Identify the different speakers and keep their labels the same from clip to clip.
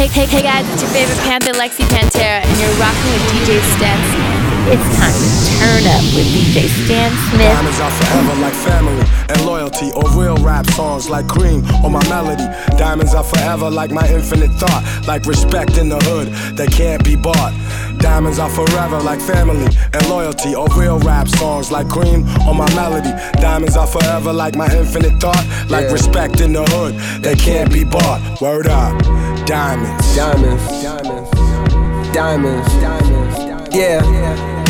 Speaker 1: Hey, hey, hey guys, it's your favorite Panther, Lexi Pantera, and you're rocking with DJ Stan it's time to turn up with DJ Stan Smith.
Speaker 2: Diamonds are forever like family and loyalty, or real rap songs like Cream or my melody. Diamonds are forever like my infinite thought, like respect in the hood that can't be bought. Diamonds are forever like family and loyalty, or real rap songs like Cream or my melody. Diamonds are forever like my infinite thought, like yeah. respect in the hood that can't be bought. Word up, diamonds.
Speaker 3: Diamonds. Diamonds. Diamonds. Diamonds. Yeah.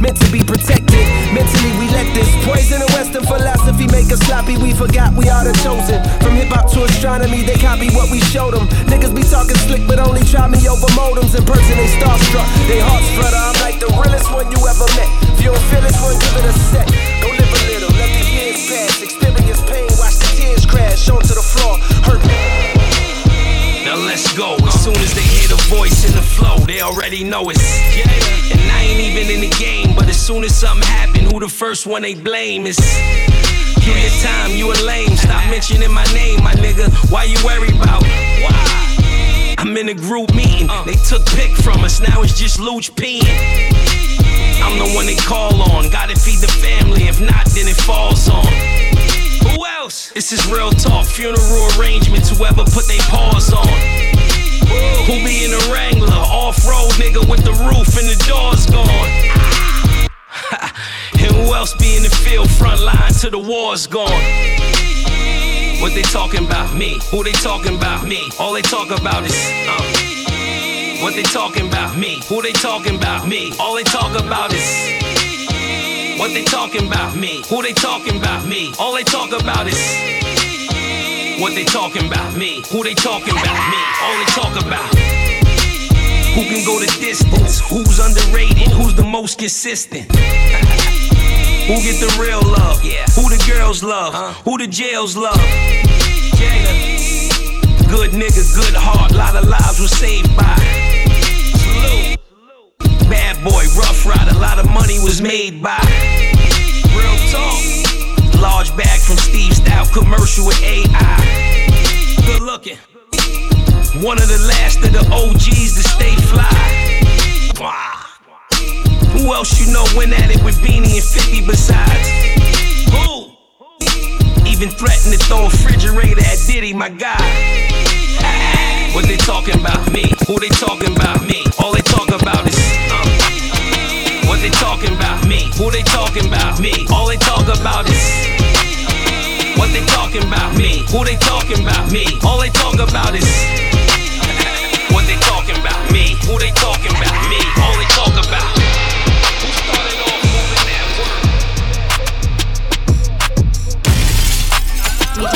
Speaker 3: meant to be protected. Mentally, we let this poison of Western philosophy make us sloppy. We forgot we are the chosen. From hip hop to astronomy, they copy what we showed them. Niggas be talking slick, but only try me over modems. In person, they starstruck. They hearts flutter. I'm like the realest one you ever met. If you don't feel this one, give it a set. Go live a little, let these years pass. Experience pain, watch the tears crash onto the floor. Hurt me.
Speaker 4: Let's go. As soon as they hear the voice in the flow, they already know it's. And I ain't even in the game, but as soon as something happen, who the first one they blame is. Give your time, you a lame. Stop mentioning my name, my nigga. Why you worry about? Why? I'm in a group meeting. Uh. They took pick from us, now it's just Luch peeing. I'm the one they call on. Gotta feed the family, if not, then it falls on. Who else? This is real talk. Funeral arrangements, whoever put their paws on. Who be in a Wrangler? Off road nigga with the roof and the doors gone. And who else be in the field front line till the war's gone? What they talking about? Me. Who they talking about? Me. All they talk about is uh. What they talking about? Me. Who they talking about? Me. All they talk about is What they talking about? Me. Who they talking about? Me. All they talk about is What they talking about? Me. Who they talking about? Me. All they talk about Who can go the distance? Who's underrated? Who's the most consistent? Who get the real love? Yeah. Who the girls love? Huh? Who the jails love? Jada. Good nigga, good heart, lot of lives were saved by. Boy, rough ride, a lot of money was made by. Real talk. Large bag from Steve Style commercial with AI. Good looking. One of the last of the OGs to stay fly. Who else you know went at it with Beanie and 50 besides? Who? Even threatened to throw a refrigerator at Diddy, my guy. What they talking about? Me. Who they talking about? Me. All they talk about is. What they talking about? Me. Who they talking about? Me. All they talk about is What they talking about? Me. Who they talking about? Me. All they talk about is What they talking about? Me. Who they talking about? Me. All they talk about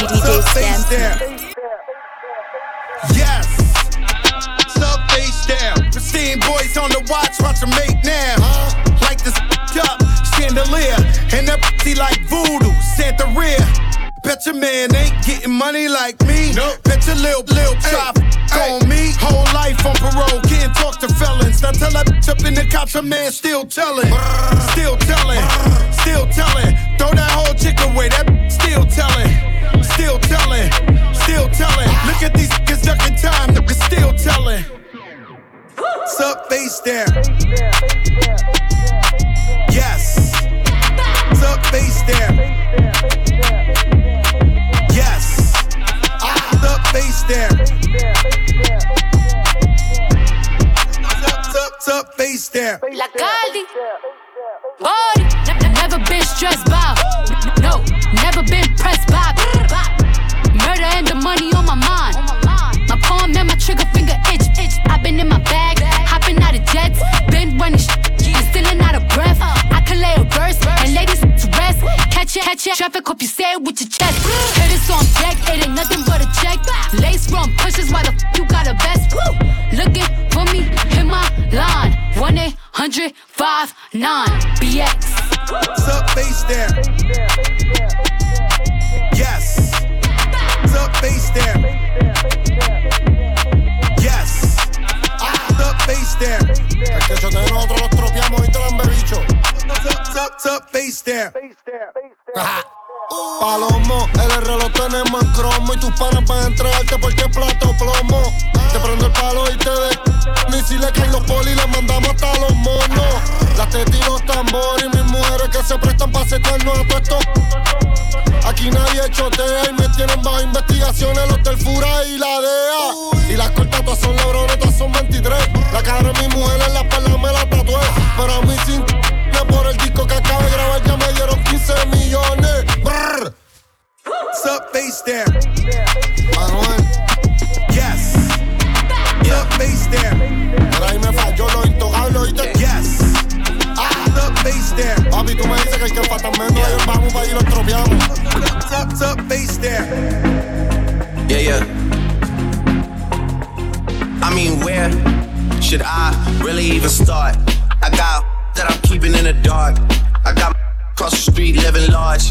Speaker 1: DJ Stamp.
Speaker 5: Yes. Sub face down. Pristine boys on the watch, watch them make now. Like this up, chandelier. And that pussy like voodoo, Santa Ria. Bet your man ain't getting money like me. Nope. Bet your lil' lil' chop on me. Whole life on parole, can't talk to felons. Now tell that bitch up in the cops, a man still telling. Still telling, still telling. Throw that whole chick away, that still telling. Still telling, still telling. Look at these niggas ducking time, niggas still telling. Sup, face down. Yes. Sup, face down. Yes. Sup, face down. Sup, sup, face down.
Speaker 6: La Caldi. Body. Never been stressed by. No, never been pressed by. Murder and the money on my mind. My palm and my trigger finger itch, itch. i been in my bag, hopping out of jets, been running sh- say a. And ladies, to rest. Catch it, catch it. Drop hope you say with your chest. Hit it on deck, it ain't nothing but a check. Lace from pushes, why the f you got a vest? Looking for me, hit
Speaker 5: my line. 1 800 59 BX. Sup, face there. Yes. Sup, face there.
Speaker 7: Yes. Sup, face there.
Speaker 5: What's up, what's up, face there?
Speaker 7: Palomo, el reloj tenemos en cromo y tus panas van a entregarte porque es plato plomo. Te prendo el palo y te de. Ni si le caen los polis, le mandamos hasta los monos. Las tetas los tambores y mis mujeres que se prestan para secarnos a todo esto. Aquí nadie chotea y me tienen bajo investigaciones los del Fura y la DEA. Y las cortas todas son lebrones, todas son 23. La cara de mi mujer en la espalda me la tatué. Pero a mí sin por el disco que
Speaker 5: What's up, face there?
Speaker 7: Manuel,
Speaker 5: Yes. What's up, face there?
Speaker 7: por ahí me falló lo intocable, ¿oíste?
Speaker 5: Yes. What's up, face there?
Speaker 7: Papi, tú me dices que el que fatalmente ahí vamos para ir los tropeamos.
Speaker 5: What's up, up, face there?
Speaker 8: Yeah, yeah. I mean, where should I really even start? I got that I'm keeping in the dark. I got across the street living large.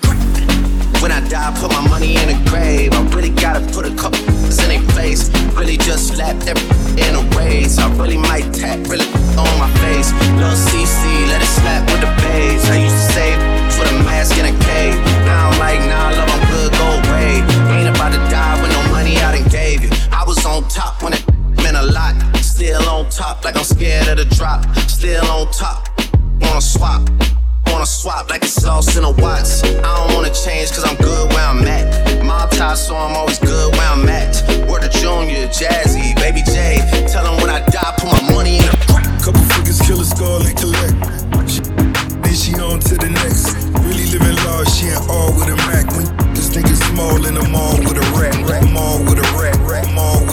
Speaker 8: when I die, put my money in a grave. I really gotta put a couple in their face. Really just slap every in a raise. I really might tap, really on my face. Lil CC, let it slap with the bass. I used to save for the mask in a cave. Now I'm like, nah, love, I'm good, go away. Ain't about to die with no money I done gave you. I was on top when it meant a lot. Still on top, like I'm scared of the drop. Still on top, wanna swap wanna swap like it's lost in a watch. I don't wanna change cause I'm good where I'm at. My tie, so I'm always good where I'm at. Word of Junior, Jazzy, Baby J. Tell them when I die, put my money in the
Speaker 9: Couple figures, kill a. She, then she on to the next. Really living large, she ain't all with a Mac. When this nigga small in the mall with a rat, rat, mall with a rat, rat, mall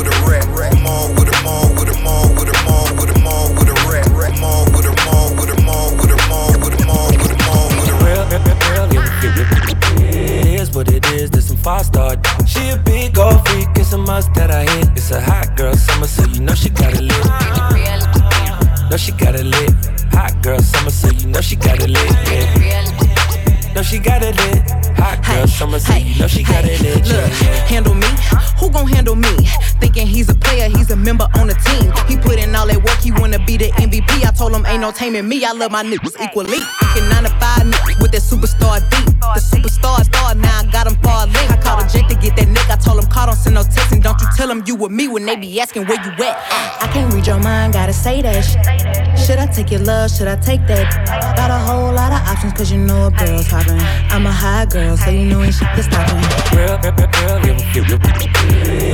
Speaker 10: what it is, there's some five star. She a big old freak, it's a must that I hit. It's a hot girl summer, so you know she got it lit. No, she got it lit. Hot girl summer, so you know she got it lit. Yeah. No, she got it lit. Hot girl summer, so you know she got it lit.
Speaker 11: Look, handle me? Who gon' handle me? Thinking he's a player, he's a member on the team. He put in all that work, he wanna be the MVP. I told him ain't no taming me. I love my niggas equally. Thinking 9 to 5 niggas with that superstar beat. The superstar star, now I got him far link. I called a Jake to get that nigga. I told him, call, don't send no text. And don't you tell him you with me when they be asking where you at. I can't read your mind, gotta say that shit. Should I take your love? Should I take that? Got a whole lot of options, cause you know a girl's hopping. I'm a high girl, so you know ain't shit to stopping.
Speaker 10: Real, real, real, real, real,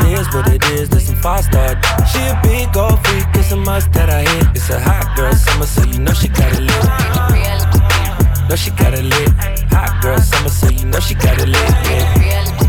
Speaker 10: It is what it is, some five star. She a big old freak, it's a must that I hit. It's a hot girl summer, so you know she got it lit. No, she got it lit. Hot girl summer, so you know she got it lit. Yeah.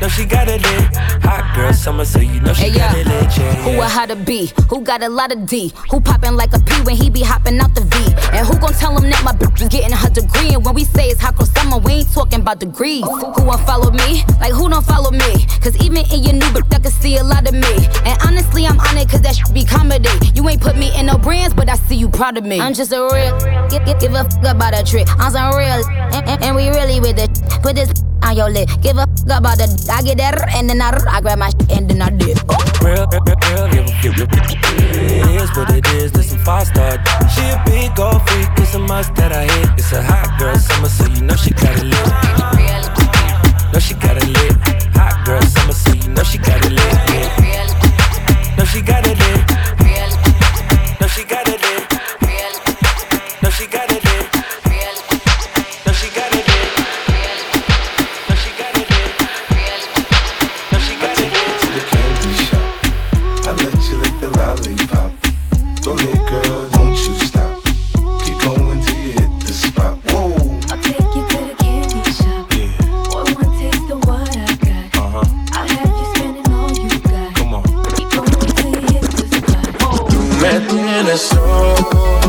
Speaker 10: No, she got it lit. Hot girl summer, so you know she
Speaker 6: Hey,
Speaker 10: got
Speaker 6: yeah.
Speaker 10: it lit. Yeah,
Speaker 6: Who a how to be? Who got a lot of D? Who poppin' like a P when he be hopping out the V? And who gon' tell him that my bitch is getting her degree? And when we say it's hot girl summer, we ain't talking about degrees. Who won't follow me? Like who don't follow me? Cause even in your new bitch, I can see a lot of me. And honestly, I'm on it cause that shit be comedy. You ain't put me in no brands, but I see you proud of me. I'm just a real, give, give, give a fuck about a trick. I'm some real, and, and, and we really with it. Put this on your lip. Give a fuck about the, I get that, and then I, I grab my shit and then I dip.
Speaker 10: Real, real, real, real, real, real. It is what it is, there's some five star. She a big old freak, it's a must that I hit. It's a hot girl summer, so you know she got it lit. No, she got it lit. Hot girl summer, so you know she got it lit. No, she got it lit.
Speaker 12: Oh.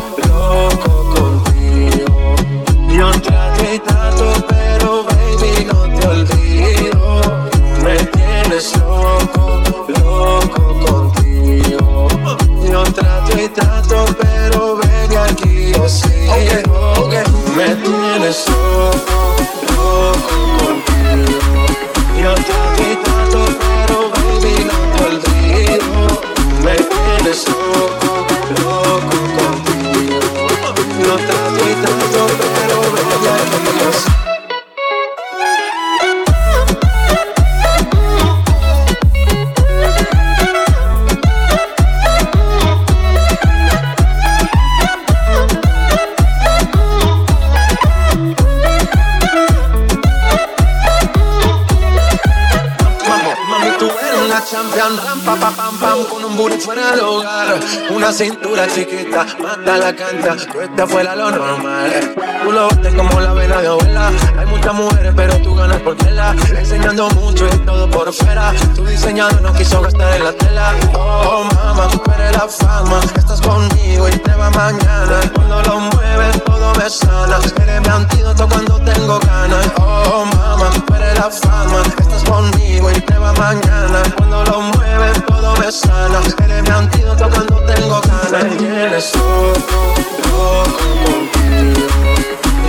Speaker 12: Mata la cancha, tú estás fuera lo normal. Tú lo bates como la vena de abuela. Hay muchas mujeres, pero ganas por tela. Enseñando mucho y todo por fuera. Tu diseñado no quiso gastar en la tela. Oh, mama, tú eres la fama. Estás conmigo y te va mañana. Cuando lo mueves, todo me sana. Eres mi antídoto cuando tengo ganas. Oh, mama, tú eres la fama. Estás conmigo y te va mañana. Cuando lo mueves, todo me sana. Eres mi antídoto cuando tengo ganas. Tienes contigo.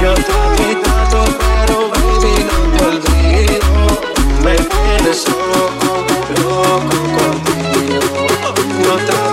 Speaker 12: Yo te quitado, pero olvido. Me tienes loco, loco contigo. No te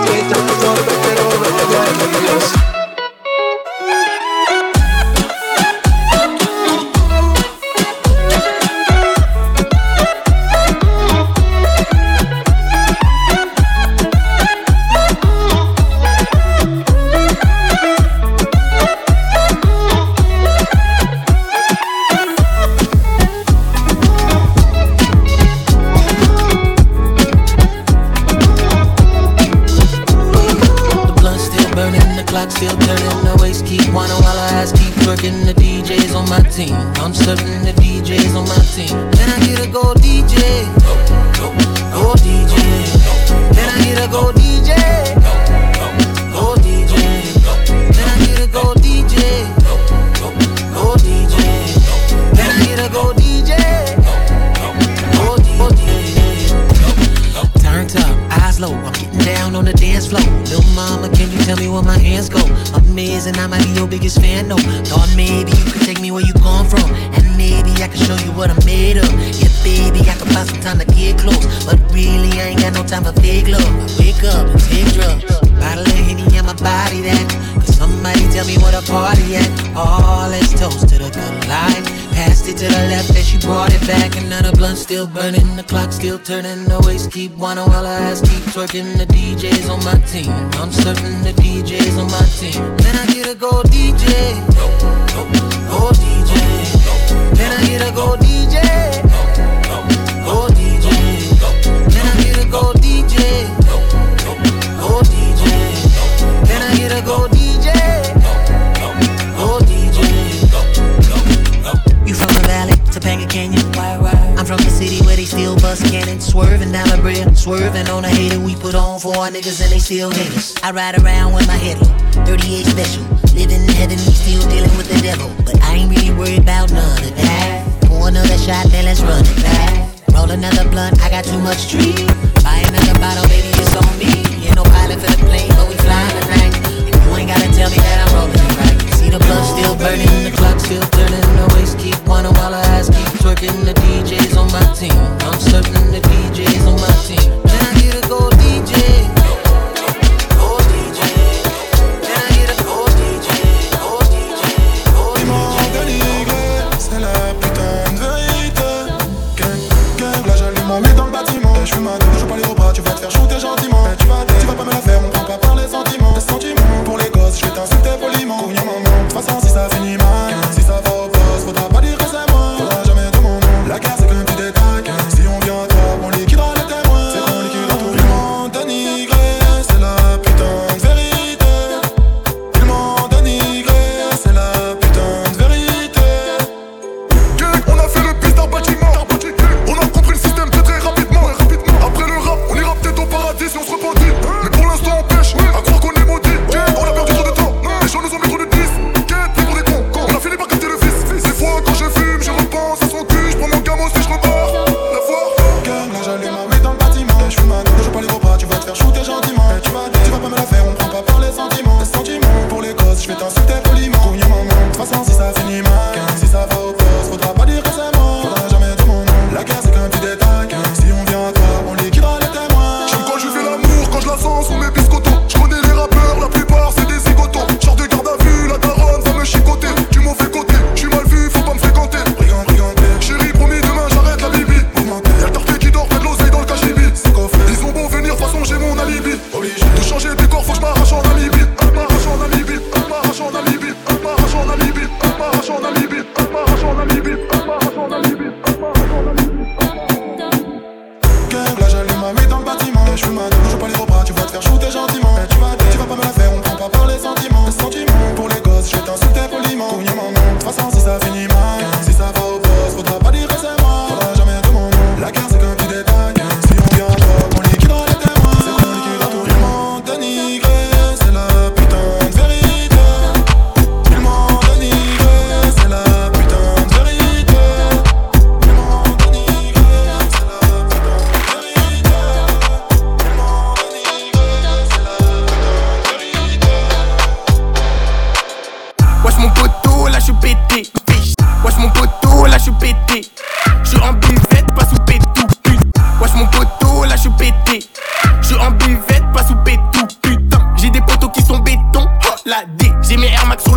Speaker 13: turning the waist, keep whining while her eyes keep working. The DJs on my team, I ass keep wine while I asked keep twerking. The DJs on my team, I'm serving the DJs on my team. Then I get a gold DJ, gold DJ. Then I get a gold DJ, swerving on a hater we put on for our niggas and they still niggas. I ride around with my head low, 38 special, living in heaven, still dealing with the devil, but I ain't really worried about none of that. Pour another shot, then let's run it back. Roll another blunt, I got too much tree. Buy another bottle, baby, it's on me. Ain't no pilot for the plane, but we flying tonight. You ain't gotta tell me that I'm rolling right. See the blood still burning, still turning, the waist keep wanting while I ass keep twerking. The DJs on my team, I'm serving the DJs on my team. Then I get a gold DJ.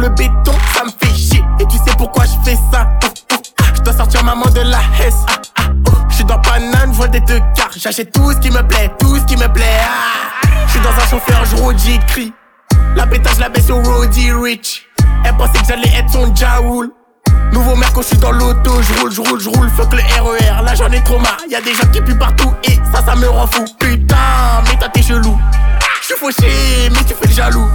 Speaker 7: Le
Speaker 14: béton, ça me fait chier. Et tu sais pourquoi je fais ça? Je dois sortir maman de la Hesse. Je suis dans Paname, je vois des deux quarts. J'achète tout ce qui me plaît, tout ce qui me plaît. Ah. Je suis dans un chauffeur, je roule, j'écris. La pétage, la baisse au Roddy Rich. Elle pensait que j'allais être son Jaoul. Nouveau quand je suis dans l'auto, je roule, je roule, je roule, fuck le RER, là j'en ai trop marre, y'a des gens qui puent partout et ça, ça me rend fou. Putain, mais t'as tes chelou. Je suis fauché, mais tu fais le jaloux.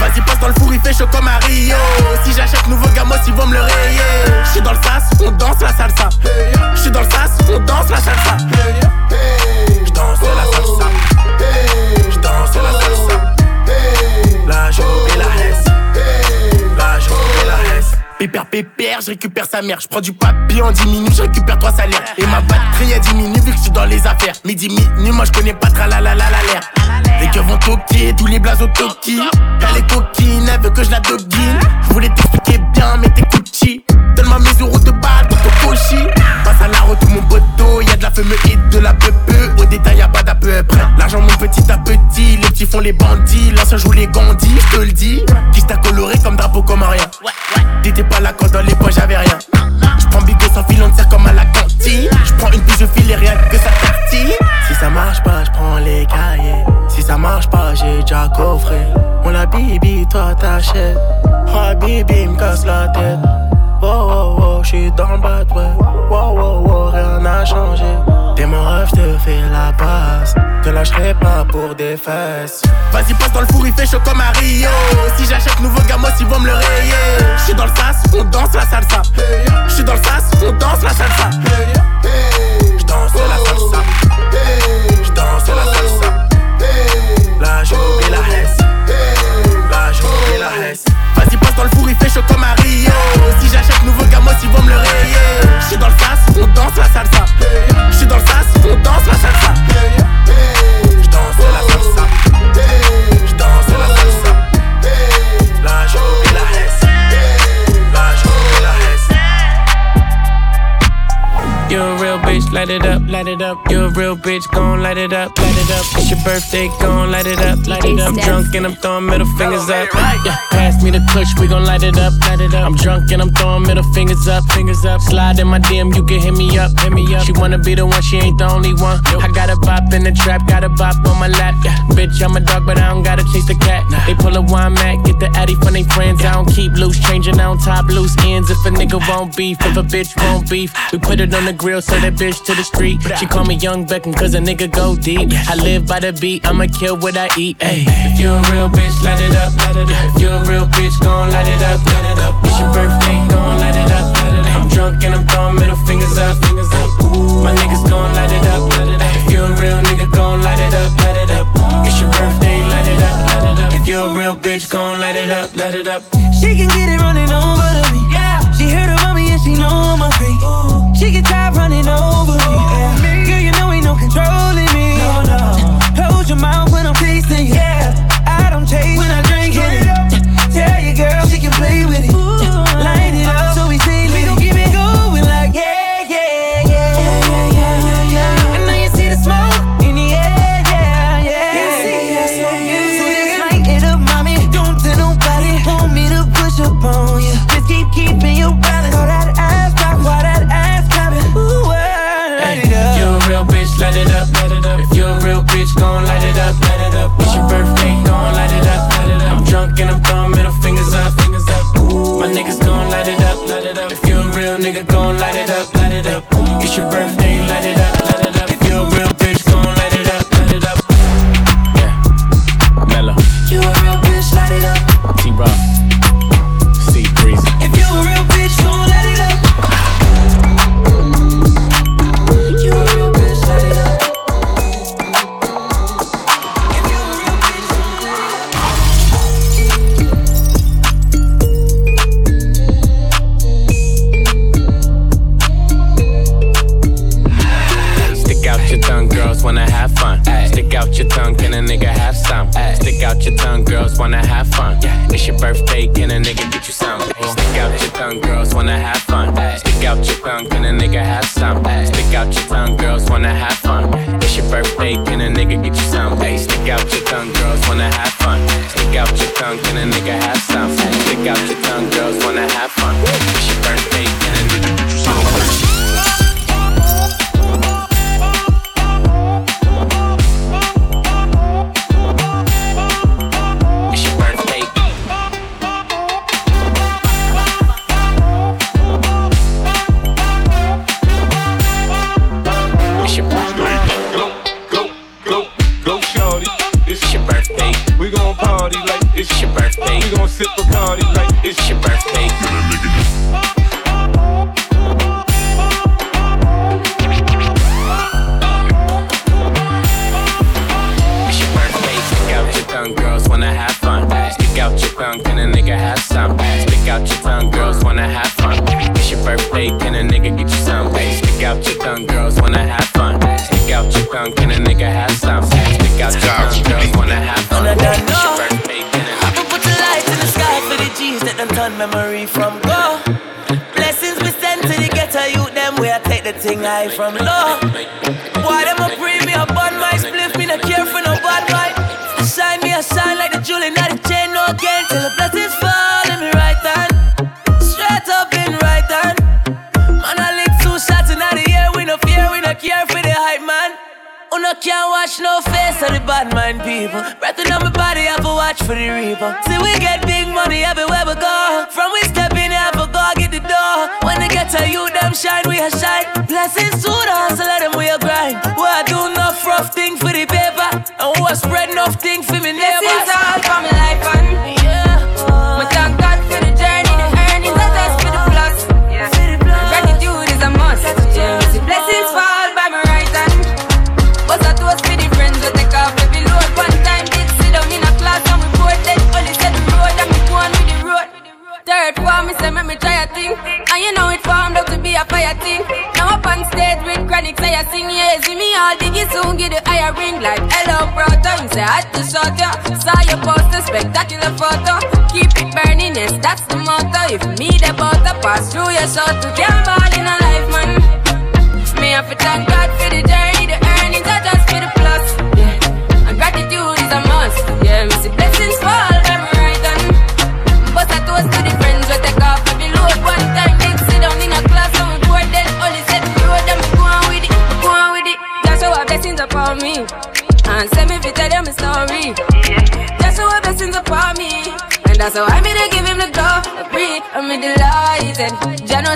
Speaker 14: Vas-y, passe dans le four, il fait chaud comme Rio. Si j'achète nouveau gamos, ils vont me le rayer. Je suis dans le sas, on danse la salsa. Je suis dans le sas, on danse la salsa. Je danse la salsa. Je danse la salsa. Là, je la hesse. Pépère, pépère, je récupère sa mère. Je prends du papier en 10 minutes, je récupère trois salaires. Et ma batterie a diminue vu que je suis dans les affaires. Midi, minuit, moi je connais pas tra la la la la l'air. Les keufs vont toquer, tous les blazes au toki. Elle est coquine, elle veut que je la doguine. Je voulais t'expliquer bien, mais t'es Gucci. Donne-moi mes euros de balle pour ton cochi. Route, tout mon poteau. Y'a de la fumée et de la peu Au détail, y'a pas d'à peu près. L'argent, mon petit à petit. Les petits font les bandits. L'ancien joue les gandis, je te le dis. Qui t'a coloré comme drapeau, comme rien. T'étais pas là quand dans les poches j'avais rien. J'prends bigo sans fil, on sert comme à la cantine. J'prends une touche, je file et rien que ça tartine. Si ça marche pas, j'prends les cahiers. Si ça marche pas, j'ai déjà coffré. On la bibi, toi t'achètes. Oh, bibi, me casse la tête. Oh, oh, j'suis dans le bad, ouais. Oh, oh, oh, rien n'a changé. T'es mon rêve, te fais la passe. Te lâcherai pas pour des fesses. Vas-y, passe dans le four, il fait chaud comme à Rio. Si j'achète nouveau gamos, ils vont me le rayer. J'suis dans le sas, on danse la salsa. J'suis dans le sas, on danse la salsa. J'danse la salsa. J'danse la salsa. Là, j'ai la hesse. Là, j'ai la hesse. Vas-y, passe dans le four, il fait chaud comme. Si j'achète nouveau gamos, ils vont me le rayer. J'suis dans le sas, on danse la salsa. J'suis dans le sas, on danse la salsa. J'danse la salsa. J'danse la salsa. Là, j'ai la hesse. Là, j'ai la hesse.
Speaker 15: A real bitch, light it up, light it up. You're a real bitch, gon' light it up, light it up. It's your birthday, gon' light it up, light it up. I'm drunk and I'm throwing middle fingers up. Yeah, pass me the push, we gon' light it up, light it up. I'm drunk and I'm throwing middle fingers up, fingers up. Slide in my DM, you can hit me up, hit me up. She wanna be the one, she ain't the only one. I got a bop in the trap, got a bop on my lap. Yeah, bitch, I'm a dog, but I don't gotta chase the cat. They pull a wine mat, get the addy from they friends. I don't keep loose, changing on top loose ends. If a nigga won't beef, if a bitch won't beef, we put it on the grill, so that bitch to the street. She call me Young Beckham, cause a nigga go deep. I live by the beat, I'ma kill what I eat. Ay. If you a real bitch, light it up, light it up. If you a real bitch, gon' light it up, light it up. It's your birthday, gon' light it up, light it up. I'm drunk and I'm throwing middle fingers up, fingers up. Ooh, my niggas gon' light it up, light it up. If you a real nigga, gon' light it up, light it up. It's your birthday, light it up, light it up. If you a real bitch, gon' light it up, light it up.
Speaker 16: She can get it running over to me. Yeah. She heard about me and she know I'm a freak. She get tired running over me. Yeah. Girl, you know ain't no controlling me. No, no. Close your mouth when I'm tasting you. Yeah. I don't taste when I drink it. Tell your girl she can play with it.
Speaker 15: It's your birthday, some? Stick out your tongue, girls wanna have fun. It's your birthday, can a nigga get you some? Hey, stick out your tongue, girls wanna have fun. Stick out your tongue, can a nigga have some? Stick out your tongue, girls wanna have fun. It's your birthday, can a nigga
Speaker 17: from low.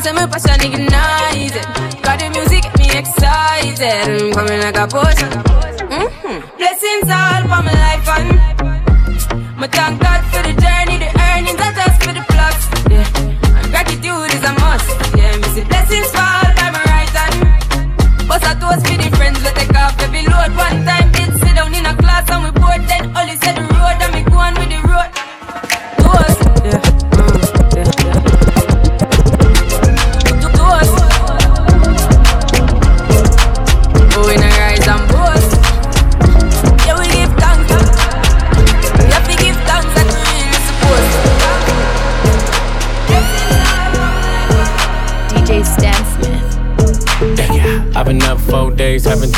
Speaker 18: Know say my passion ignited. Got the music get me excited. I'm coming like a potion.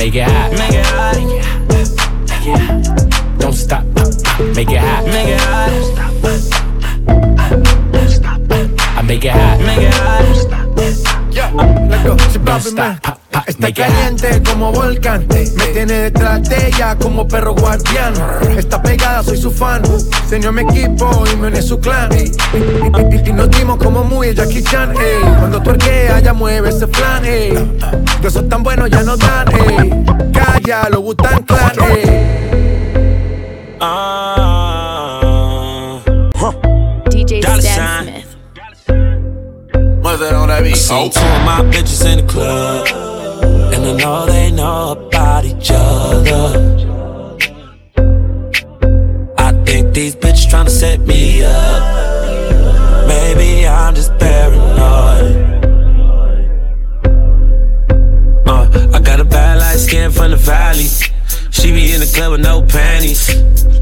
Speaker 15: Make it hot. Make it hot. Make it hot. Don't stop. Make it hot. Make it hot. I make it hot. Make it hot.
Speaker 19: Let's go, si papi man. Está caliente como volcán. Me tiene detrás de ella como perro guardián. Está pegada, soy su fan. Señor mi equipo y me une su clan. Y, nos dimos como muy el Jackie Chan. ey. Cuando tuerquea, ya mueve ese flan. ey. De esos tan buenos ya no dan. ey. Calla, lo Butan Clan. ey.
Speaker 1: DJ
Speaker 10: Dollar
Speaker 1: Stan
Speaker 20: it on that beat.
Speaker 10: See two of my bitches in the club, and I know they know about each other. I think these bitches tryna set me up. Maybe I'm just paranoid. Uh, I got a bad light skin from the valley. She be in the club with no panties.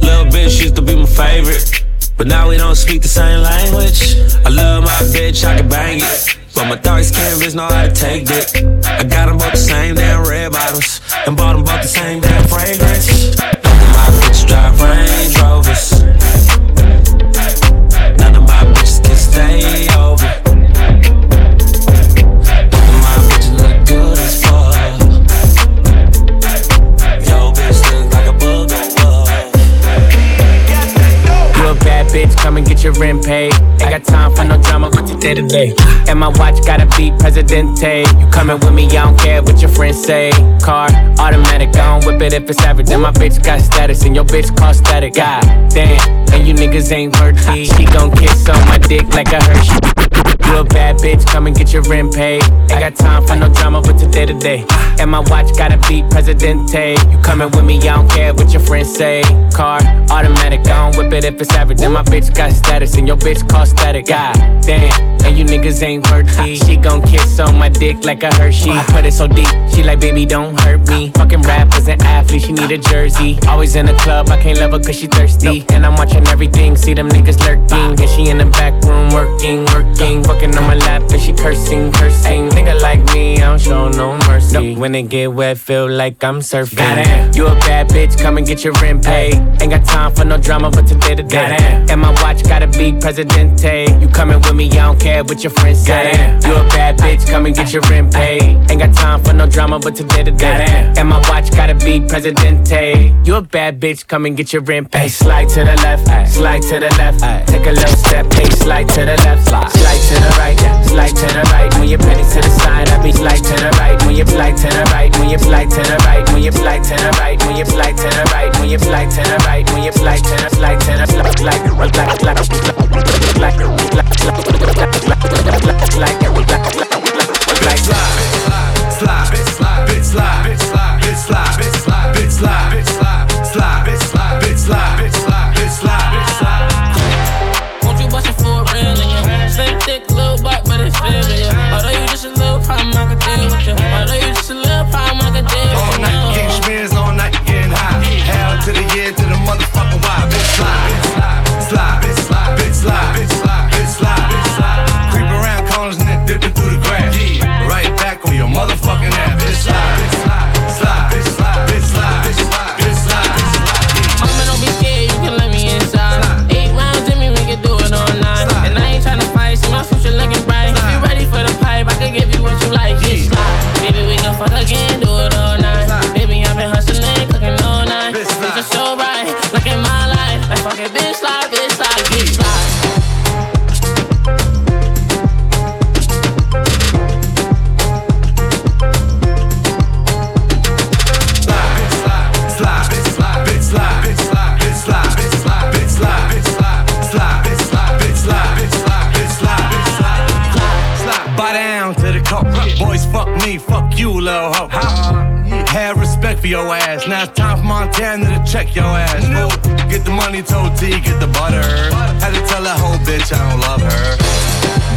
Speaker 10: Little bitch used to be my favorite. But now we don't speak the same language. I love my bitch, I can bang it. But my skin bitch know how to take dick. I got them both the same damn red bottles. And bought them both the same damn fragrance. My bitches drive Range Rovers.
Speaker 15: Come and get your rent paid. Ain't got time for no drama, you day to day. And my watch gotta be Presidente. You coming with me, I don't care what your friends say. Car, automatic, I don't whip it if it's average. And my bitch got status, and your bitch cost static. God damn, and you niggas ain't worth it. She gon' kiss on my dick like a Hershey. You a bad bitch, come and get your rent paid. Ain't got time for no drama, but today to day. And my watch gotta be Presidente. You coming with me, I don't care what your friends say. Car, automatic, I don't whip it if it's average. And my bitch got status, and your bitch cost static. God damn, and you niggas ain't worth it. She gon' kiss on my dick like a Hershey. I put it so deep, she like, baby, don't hurt me. Fucking rappers and athletes, she need a jersey. Always in the club, I can't love her cause she thirsty. And I'm watching everything, see them niggas lurking. And she in the back room working, working. Fucking on my lap and she cursing, cursing. Nigga like me, I don't show no mercy. When it get wet, feel like I'm surfing. Goddamn. You a bad bitch, come and get your rent paid. Ain't got time for no drama, but today to day. And my watch gotta be Presidente. You coming with me, I don't care what your friends say. You a bad bitch, come and get your rent paid. Ain't got time for no drama, but today to day. And my watch gotta be Presidente. You a bad bitch, come and get your rent paid. Slide to the left, slide to the left. Take a little step, hey, slide to the left, slide to the right, slide to the right. When your penny to the side, I be slide to the right. When you slide to the right, when you slide to the right, when you slide to the right, when you slide to the right, when you slide to the right, when you slide to the slide to the slide
Speaker 17: slide, slide, slide, bitch slide, bitch slide, bitch slide, bitch slide, bitch slide, bitch slide,
Speaker 21: you, little
Speaker 17: hoe. Have respect for your ass. Now it's time for Montana to check your ass. fool. Get the money, told T, get the butter. Had to tell that whole bitch I don't love her.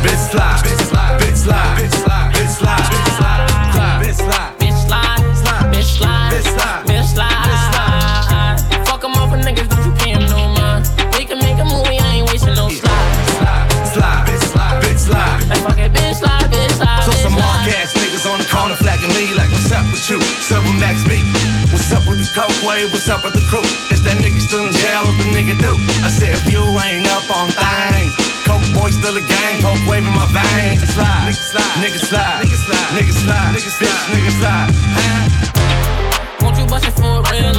Speaker 17: Bitch slide, bitch slide, bitch slide, bitch slide, bitch slide, bitch slide, bitch slide,
Speaker 21: bitch slide, bitch slide,
Speaker 17: bitch slide,
Speaker 21: bitch slide. Fuck 'em off with niggas, don't you 'em no mind. We can make a movie, I ain't wasting no slide.
Speaker 17: slide, bitch slide, bitch slide.
Speaker 21: Like fuck it, bitch slide, bitch slide,
Speaker 17: with you? Several next beat. What's up with the coke wave? What's up with the crew? Is that nigga still in jail? What the nigga do? I said, if you ain't up on things, coke boy still a gang, coke wave in my veins. Slide, nigga slide, nigga slide, nigga slide, nigga slide, nigga slide, nigga slide.
Speaker 21: Won't you bust it for real?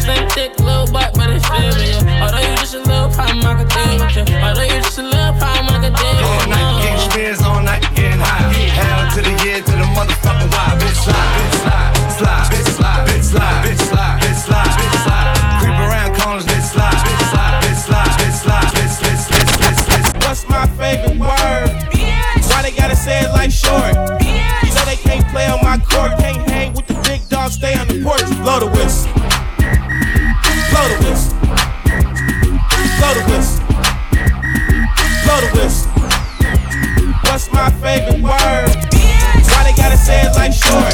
Speaker 21: Slim thick little butt, but it's feeling ya. Although you just a little problem, I can deal with ya. Although you just a little problem, I can deal with
Speaker 17: you.
Speaker 21: All night
Speaker 17: getting spins, all night getting high. Hell to the year, to the motherfucking why. Bitch slide, bitch
Speaker 5: gotta say is life
Speaker 22: short. You know they can't play on my court, can't hang with the big dogs, stay on the porch. Blow the whistle. Blow the whistle. Blow the whistle. Blow the whistle. What's my favorite word? Why they gotta say it like short?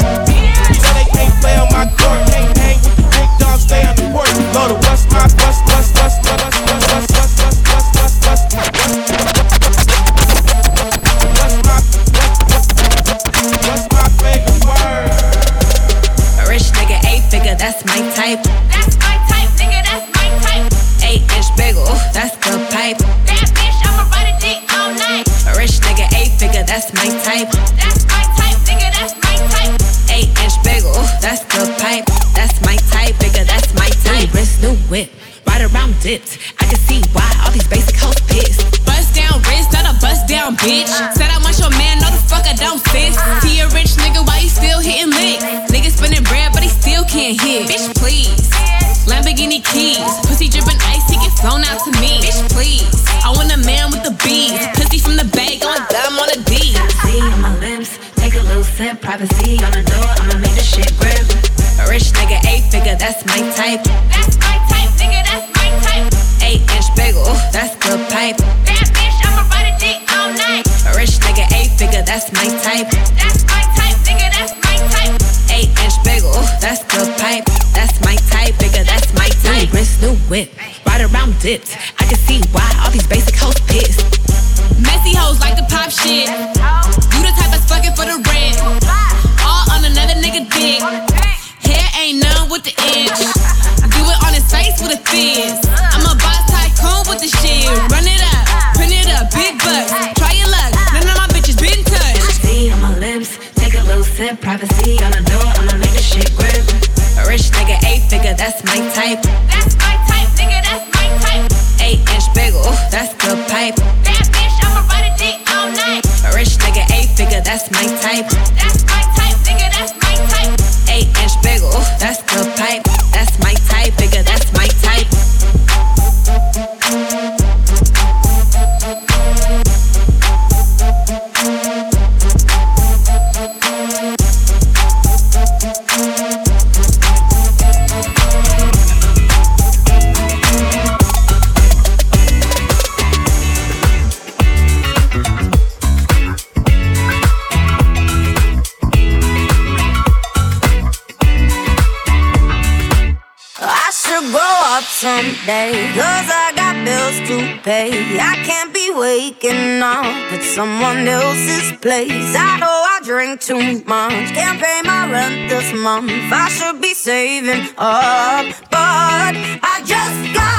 Speaker 23: that's my type.
Speaker 24: That's my type, nigga, that's my type.
Speaker 23: Eight inch bagel, that's the pipe.
Speaker 24: That bitch, I'ma ride a dick all night.
Speaker 23: A rich nigga, eight figure, that's my type.
Speaker 24: That's
Speaker 25: someone else's place. I know I drink too much, can't pay my rent this month. I should be saving up, but I just got.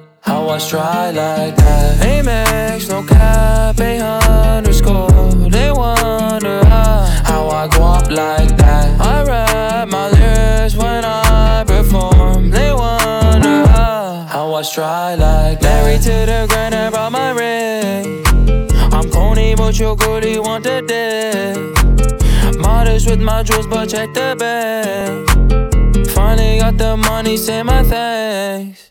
Speaker 17: How I stride like that. Amex, no cap, a underscore They wonder how, how I go up like that. I rap my lyrics when I perform. They wonder how, how I stride like that. Married to the grind, I brought my ring. I'm corny, but your girlie want the dick. Modest with my jewels, but check the bag Finally got the money, say my thanks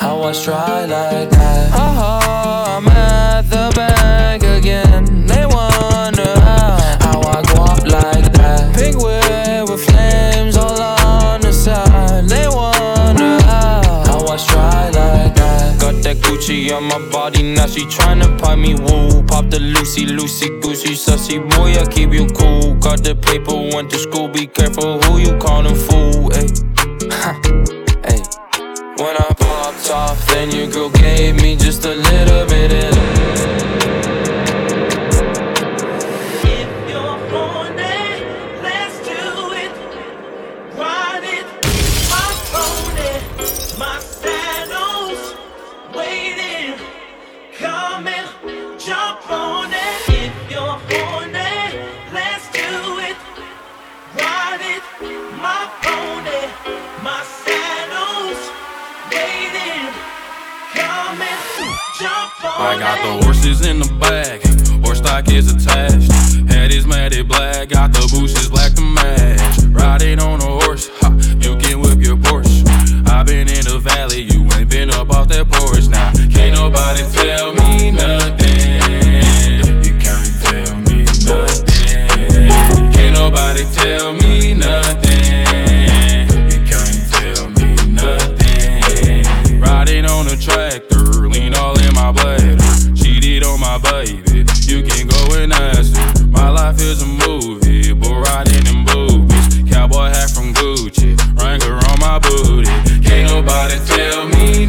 Speaker 17: How I stride like that. Oh, I'm at the bank again. They wonder how, I go up like that. Pink whip with flames all on the side. They wonder how, I stride like that. Got that Gucci on my body, now she tryna pop me woo. Pop the Lucy, Lucy, Goosey, sussy boy, I keep you cool. Got the paper, went to school, be careful who you callin' fool. Ayy, ayy. When I off, then your girl gave me just a little bit of.
Speaker 26: I got the horses in the back, horse stock is attached. Head is matted black, got the bushes black to match. Riding on a horse, ha, you can whip your Porsche. i been in the valley, you ain't been up off that porch now. Can't nobody tell me nothing. You can't tell me nothing. Can't nobody tell me nothing. You can't tell me nothing. Riding on a tractor, baby, you can go and ask her. My life is a movie, but riding in boobies. Cowboy hat from Gucci, Wrangler on my booty. Can't nobody tell me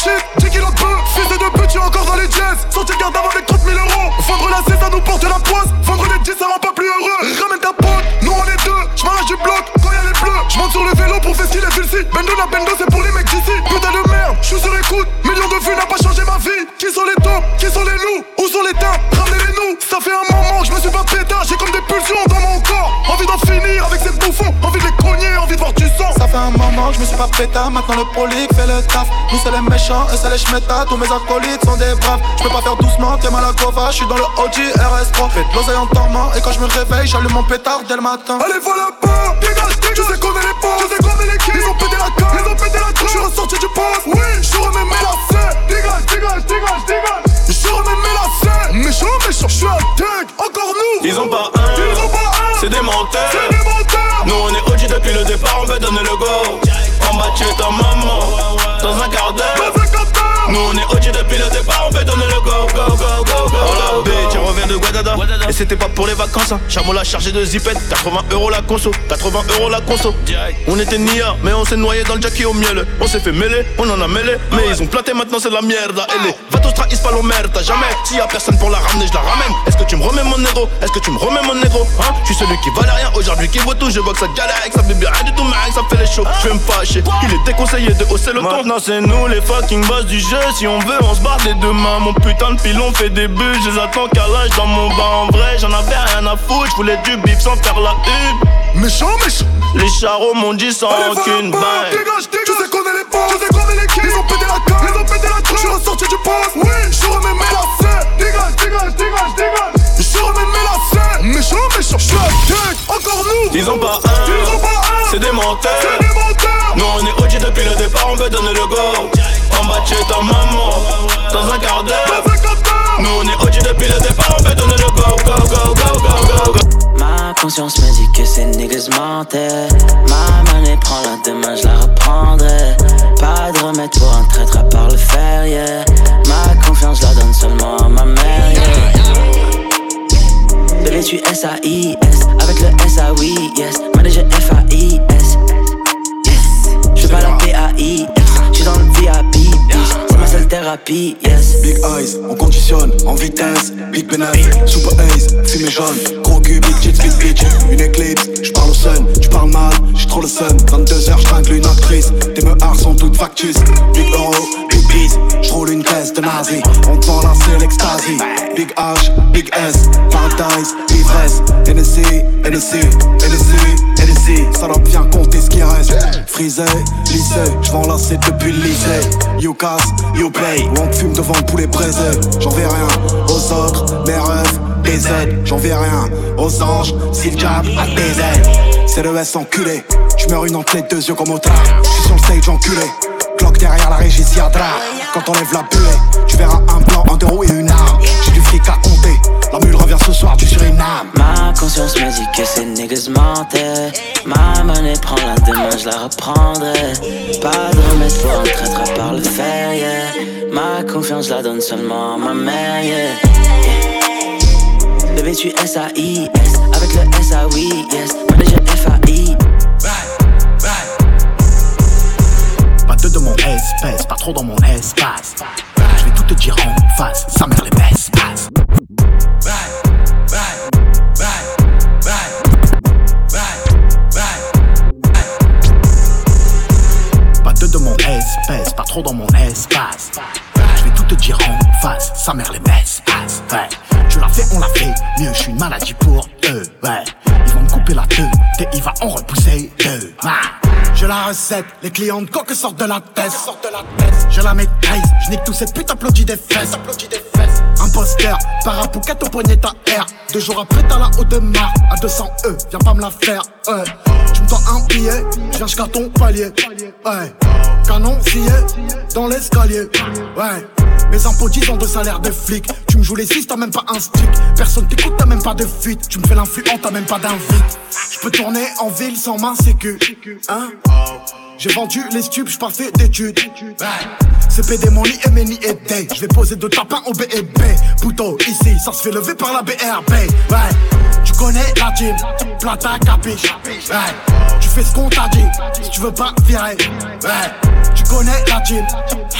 Speaker 27: shit, 10 kilos de bœuf. Fils de deux petits encore dans les jazz. Sortir garde avec 30 000 euros. Vendre la C, ça nous porte la poisse. Vendre les 10, ça rend pas plus heureux. Ramène ta pote, nous on est deux. J'm'arrache du bloc quand y'a les bleus. J'monte sur le vélo pour style et filci. Bendo la bendo, c'est pour les mecs d'ici. Putain de merde, j'suis sur écoute. Millions de vues n'a pas changé ma vie. Qui sont les tops Qui sont les loups? Où sont les tapes Ramenez-les nous. Ça fait un moment que je me suis pas pétard. J'ai comme des pulsions
Speaker 28: fait un moment que je me suis pas pétard, maintenant le prolique fait le taf. Nous c'est les méchants et c'est les schmettas, tous mes acolytes sont des braves. Je peux pas faire doucement, t'es mal à Gova, je suis dans le OG RS3. Fais de l'oseille en dormant et quand je me réveille, j'allume mon pétard dès le matin.
Speaker 27: Allez, voilà pas. Dégage, dégage. Tu sais qu'on est les pauvres. Tu sais qu'on est les kills Ils ont pété la carte Ils ont pété la carte Je suis ressorti du poste. Oui. Je remets mes lacets Dégage, dégage, dégage, dégage. Je remets mes lacets Méchant, méchant. Je suis un tank Encore nous.
Speaker 29: Ils ont pas un.
Speaker 27: Ils ont pas un.
Speaker 29: C'est des menteurs veut donner le go. On va tuer ta maman. Dans un quart d'heure
Speaker 27: Dans un quart d'heure
Speaker 29: Nous on est Et c'était pas pour les vacances, hein. Chameau l'a chargé de zipette. 80 euros la conso, 80 euros la conso. On était nia, mais on s'est noyé dans le jackie au miel. On s'est fait mêler, on en a mêlé. Mais ils ont planté, maintenant c'est la merde. Et les vatos trahissent pas l'omerde Jamais, s'il y a personne pour la ramener, je la ramène. Est-ce que tu me remets mon négro Est-ce que tu me remets mon négro Hein, je suis celui qui valait rien aujourd'hui qui vaut tout. Je vois que ça galère avec sa bébé, rien du tout mec, ça fait les shows. Je vais me fâcher, il est déconseillé de hausser le ton. Maintenant c'est nous les fucking boss du jeu. Si on veut on se barre des deux mains. Mon putain de pilon fait des buts. Je les attends qu'à l'âge dans mon bain En vrai j'en avais rien à foutre. Je voulais du bif sans faire la une.
Speaker 27: Méchant, méchant.
Speaker 29: Les charros m'ont dit sans
Speaker 27: Allez,
Speaker 29: aucune balle.
Speaker 27: Dégage, dégage. Tu sais qu'on est les pauvres Tu sais qu'on est les kills Ils ont pété la carte Ils ont pété la carte Je suis ressorti du poste. Oui. Je remets mes lacets Dégage, dégage, dégage, dégage. Je remets mes lacets Méchant, méchant. Je suis un tank Encore nous.
Speaker 29: Ils ont pas un.
Speaker 27: Ils ont pas un.
Speaker 29: C'est des menteurs.
Speaker 27: C'est des menteurs.
Speaker 29: Nous on est OG depuis le départ, on veut donner le go. On va tuer ta maman. Dans un quart d'heure
Speaker 13: Ma conscience me dit que ces niggas mentaient. Ma monnaie prend la demain, je la reprendrai. Pas de remède pour un traître à part le fer, yeah. Ma confiance la donne seulement à ma mère, yeah. Bébé, tu S-A-I-S, avec le S-A-Oui, yes. Manager F-A-I-S, yes. Je pas la P-A-I-S, j'suis dans le VIP, thérapie, yes.
Speaker 30: Big eyes, on conditionne en vitesse. Big bénéfice, super ace, fumée jaune. Gros cul, big tits, big bitch. Une éclipse, j'parle au sun, tu parles mal, j'suis trop le sun. 22h, j'tringle une actrice. Tes meurs sont toutes factus. Big euro, bees, j'roule une caisse de nazi. On te la c'est l'extasie. Big H, big S, paradise, ivresse. NSC, NSC, NSC, NSC. Salope, viens compter ce qui reste. Frisé, lycée, j'vends la c'est depuis le lycée. You casse, you play. Ou on fume devant le poulet braisé. J'en vais rien aux autres, mes rêves, des aides. J'en vais rien aux anges, s'ils jab à des aides. C'est le S enculé. J'meurs une entrée deux yeux comme au train. J'suis sur le stage enculé. Derrière la régie, s'y a drap. Quand on lève la buée, tu verras un plan, un roues et une arme. J'ai du fric à compter. La mule revient ce soir du Suriname.
Speaker 13: Ma conscience me dit que ces niggas mentaient. Ma monnaie prend la demain, je la reprendrai. Pas de remède pour un traître à part le fer, yeah. Ma confiance la donne seulement à ma mère, yeah. Bébé, tu S-A-I-S, avec le S-A-Oui, yes. Manager F-A-I.
Speaker 25: De mon espèce, pas trop dans mon espace. Je vais tout te dire en face, sa mère les baisse, passe. Pas deux de mon espèce, pas trop dans mon espace. Je vais tout te dire en face, sa mère les baisse, passe. Ouais, tu l'as fait, on l'a fait, mieux, je suis une maladie pour eux. Ouais, la queue, et il va en repousser deux. J'ai la recette, les clients de coque sortent de la tête. Je la maîtrise, je nique tout cette pute applaudit des fesses. Imposteur, parapouquette au poignet ta R. Deux jours après t'as la haute de marre, à 200 E, viens pas me la faire. Tu me tends un billet, je viens jusqu'à ton palier. Ouais. Canon scié dans l'escalier. Ouais. Mes impôts disent ont de salaire de flic. Tu me joues les six, t'as même pas un stick. Personne t'écoute, t'as même pas de fuite. Tu me fais l'influent, t'as même pas d'invite. Je peux tourner en ville sans ma sécu. Hein? J'ai vendu les stupes, j'pas fait d'études. C'est PD mon lit et Meni et Day. Je vais poser deux tapins au BEB. Pouto, ici, ça se fait lever par la BRB. Ouais.
Speaker 31: Connais la team, plata capiche. Ouais. Tu fais ce qu'on t'a dit, si tu veux pas virer. Ouais. Tu connais la team,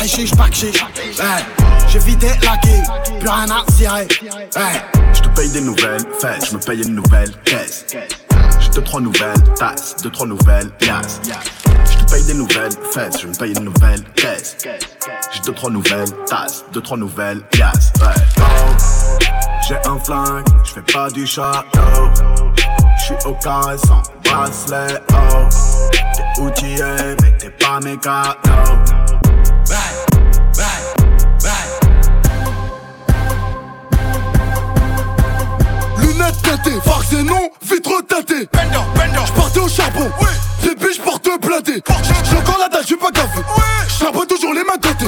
Speaker 31: hashish, pas Ouais. J'ai vidé la quille, plus rien à cirer. Ouais.
Speaker 25: Je te paye des nouvelles faites, je me paye une nouvelle caisse. J'ai deux trois nouvelles tasses, deux trois nouvelles pièces. Je te paye des nouvelles faites, je me paye une nouvelle caisse. J'ai deux trois nouvelles tasses, deux trois nouvelles pièces. Ouais. J'ai un flingue, je fais pas du château. J'suis au carré sans bracelet, oh. T'es outillé, mais t'es pas mécano.
Speaker 27: Lunettes teintées, farce et non, vitre teintée. J'partais au charbon, oui. les biches porte blindées. J'ai encore la dalle, j'suis pas gavé. J'charbonne toujours les mains côté.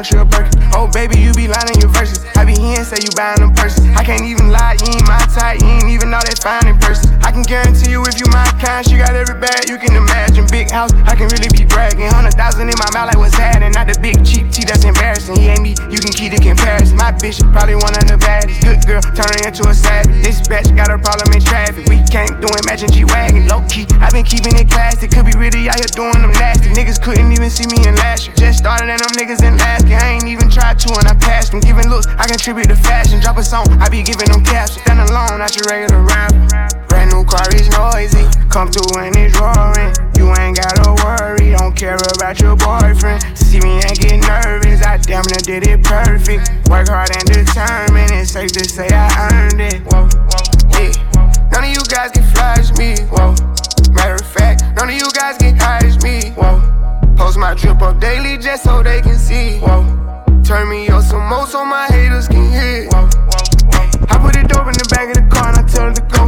Speaker 32: Want your. Oh, baby, you be lying in your verses. I be here and say you buying them purses. I can't even lie, you ain't my type, you ain't even know that fine in person. I can guarantee you if you my kind, she got every bag you can imagine. Big house, I can really be bragging. Hundred thousand in my mouth, like what's happening? Not the big cheap tea that's embarrassing. He ain't me, you can keep the comparison. My bitch probably one of the baddest. Good girl, turning into a savage. This bitch got a problem in traffic. We can't do imagine G wagon. Low key, i been keeping it classy. Could be really out here doing them nasty. Niggas couldn't even see me in last year. Just started and them niggas in asking. To and I passed them. Giving looks, I contribute to fashion. Drop a song, I be giving them cash. Stand alone, not your regular rapper. Brand new car is noisy. Come through and it's roaring. You ain't gotta worry, don't care about your boyfriend. See me and get nervous, I damn near did it perfect. Work hard and determined, it's safe to say I earned it. Whoa, yeah. None of you guys can flash me. Whoa. Matter of fact, none of you guys high as me. Whoa. Post my drip up daily just so they can see. Whoa. Turn me up some more so my haters can hear. I put it dope in the back of the car and I tell her to go.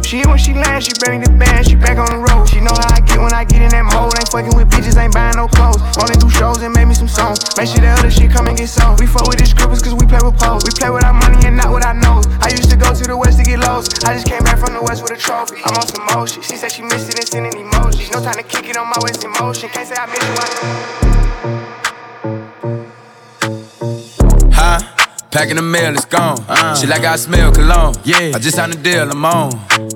Speaker 32: She when she lands, she bring the band, she back on the road. She know how I get when I get in that mode. Ain't fucking with bitches, ain't buying no clothes. Only do shows and make me some songs. Make sure the other shit come and get sold. We fuck with the scribbles cause we play with pose. We play with our money and not with our nose. I used to go to the west to get lost. I just came back from the west with a trophy. I'm on some motion. She said she missed it and sending emojis. No time to kick it on my west emotion. Can't say I miss you. I
Speaker 33: Packing the mail, it's gone. Uh. Shit like I smell cologne. Yeah. I just signed a deal, I'm on.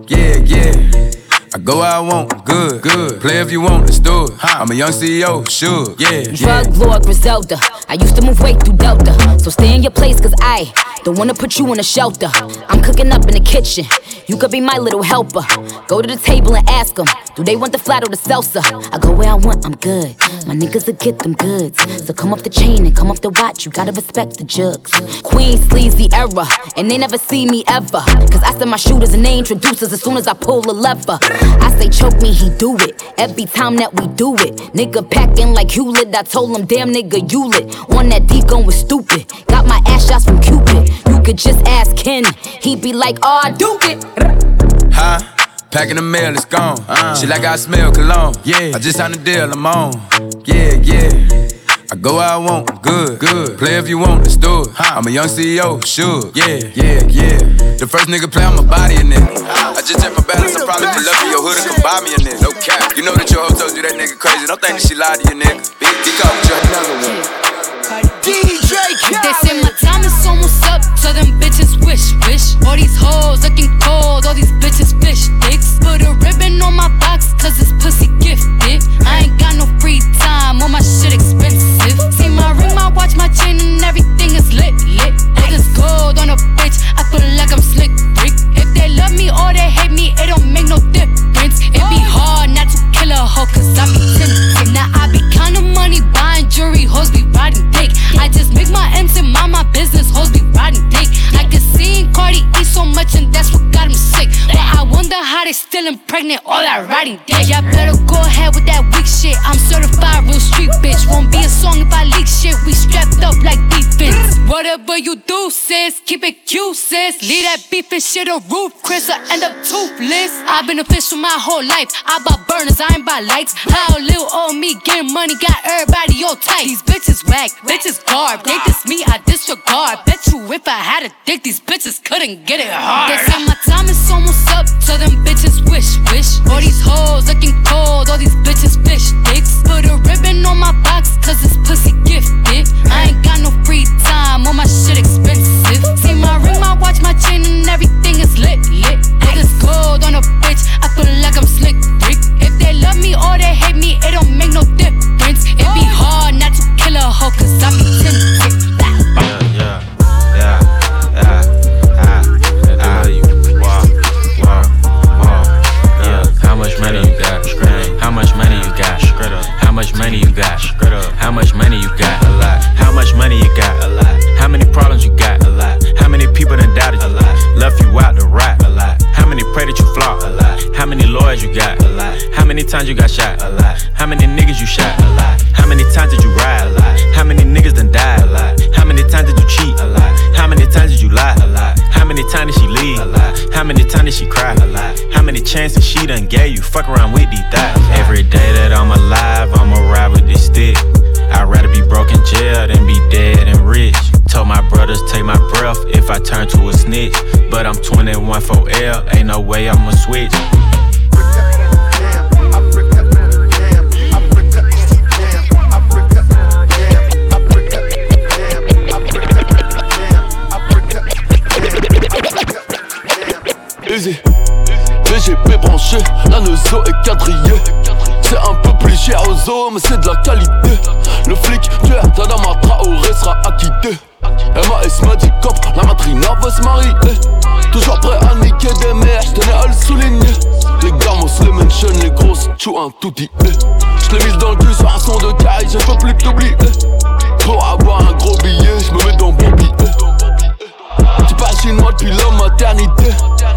Speaker 33: Yeah, yeah. I go where I want, good, good. Play if you want, let's do it. I'm a young CEO, sure, yeah. yeah.
Speaker 34: Drug lord Griselda. I used to move weight through Delta. So stay in your place, cause I don't wanna put you in a shelter. I'm cooking up in the kitchen. You could be my little helper. Go to the table and ask them, do they want the flat or the salsa? I go where I want, I'm good. My niggas will get them goods. So come off the chain and come off the watch. You gotta respect the jugs. Queen sleazy era, and they never see me ever. Cause I send my shooters and they introduce us as soon as I pull a lever. I say choke me, he do it. Every time that we do it. Nigga packing like Hewlett. I told him, damn nigga, you lit. On that D going stupid. Got my ass shots from Cupid. You could just ask Ken. He'd be like, oh, I do it.
Speaker 33: Huh? Packing the mail, it's gone. She like I smell cologne. Yeah. I just signed a deal, I'm on. Yeah, yeah. I go where I want, good, good. Play if you want, let's do it. I'm a young CEO, sure. Yeah, yeah, yeah. The first nigga play on my body a nigga. I just check my balance, I probably pull up in your hood and come buy me a nigga. No cap. You know that your hoe told you that nigga crazy. Don't think that she lied to you, nigga. Big dick up, you another one.
Speaker 6: DJ Khaled. They say my time is almost up, so them bitches wish, wish. All these hoes looking cold, all these bitches fish dicks. Put a ribbon on my box, cause this pussy gifted. I ain't got no free time, all my shit expensive. See my ring, my watch, my chain, and everything is lit, lit. All this gold on a bitch, I feel like I'm Slick Rick. If they love me or they hate me, it don't make no difference. It be hard not to kill a hoe, cause I be tempted. Now I be on the money, buying jewelry, hoes be riding dick. I just make my ends and mind my business, hoes be riding dick. I can see Cardi eat so much, and that's what got him sick. But I wonder how they still impregnate all that riding dick. Y'all better go ahead with that weak shit. I'm certified real street bitch. Won't be a song if I leak shit. We strapped up like defense. Whatever you do, sis, keep it cute, sis. Leave that beef and shit on roof, Chris. I end up toothless. I've been a my whole life. I buy burners, I ain't buy lights. How little old me getting money got everybody all tight. These bitches whack, bitches garb. They diss me, I disregard. Bet you if I had a dick, these bitches couldn't get it hard. They say my time is almost up, so them bitches wish, wish. All these hoes looking cold, all these bitches fish dicks. Put a ribbon on my box, cause this pussy gifted. I ain't got no free time, all my shit expensive. See my ring, my watch, my chain, and everything is lit, lit. Put this gold on a bitch, I feel like I'm slick, Rick. If they love me or they hate me, it don't make no difference. It be hard not to kill a hoe, cause I be tempted.
Speaker 25: Tout dit. J'l'ai mis dans le cul sur un son de caille, je peux plus t'oublier. Pour avoir un gros billet, j'me mets dans mon billet. Tu parles chinois depuis la maternité.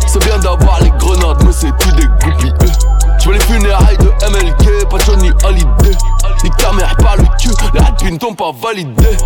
Speaker 25: C'est bien d'avoir les grenades, mais c'est tout des groupies. Je veux les funérailles de MLK, pas Johnny Hallyday. Ni caméra, pas le cul, les hype ne t'ont pas validé.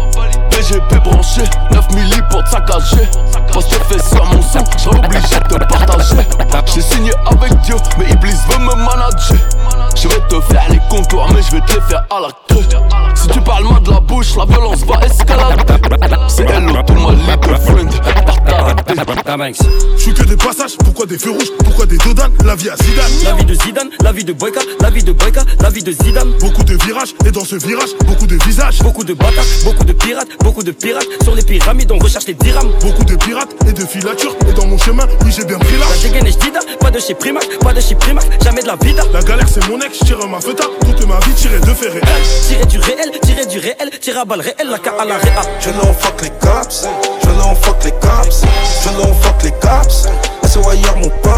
Speaker 35: Des feux rouges, pourquoi des dodanes? La vie à Zidane.
Speaker 27: La vie de Zidane, la vie de Boyka, la vie de Boyka, la vie de Zidane.
Speaker 35: Beaucoup de virages, et dans ce virage, beaucoup de visages.
Speaker 27: Beaucoup de bâtards, beaucoup de pirates, beaucoup de pirates. Sur les pyramides on recherche les dirhams.
Speaker 35: Beaucoup de pirates et de filatures, et dans mon chemin, oui j'ai bien pris là
Speaker 27: La dégaine est Dida, pas de chez Primac, pas de chez Primac, jamais de la vida
Speaker 35: La galère c'est mon ex, tire ma feta, toute ma vie tirée de fait réel
Speaker 27: Tirer du réel, tirer du réel, tirer à balle réel, la K à la réa.
Speaker 36: Je l'en fuck les cops, l'en fuck les cops, je l'en fuck les cops, c'est ailleurs mon pote.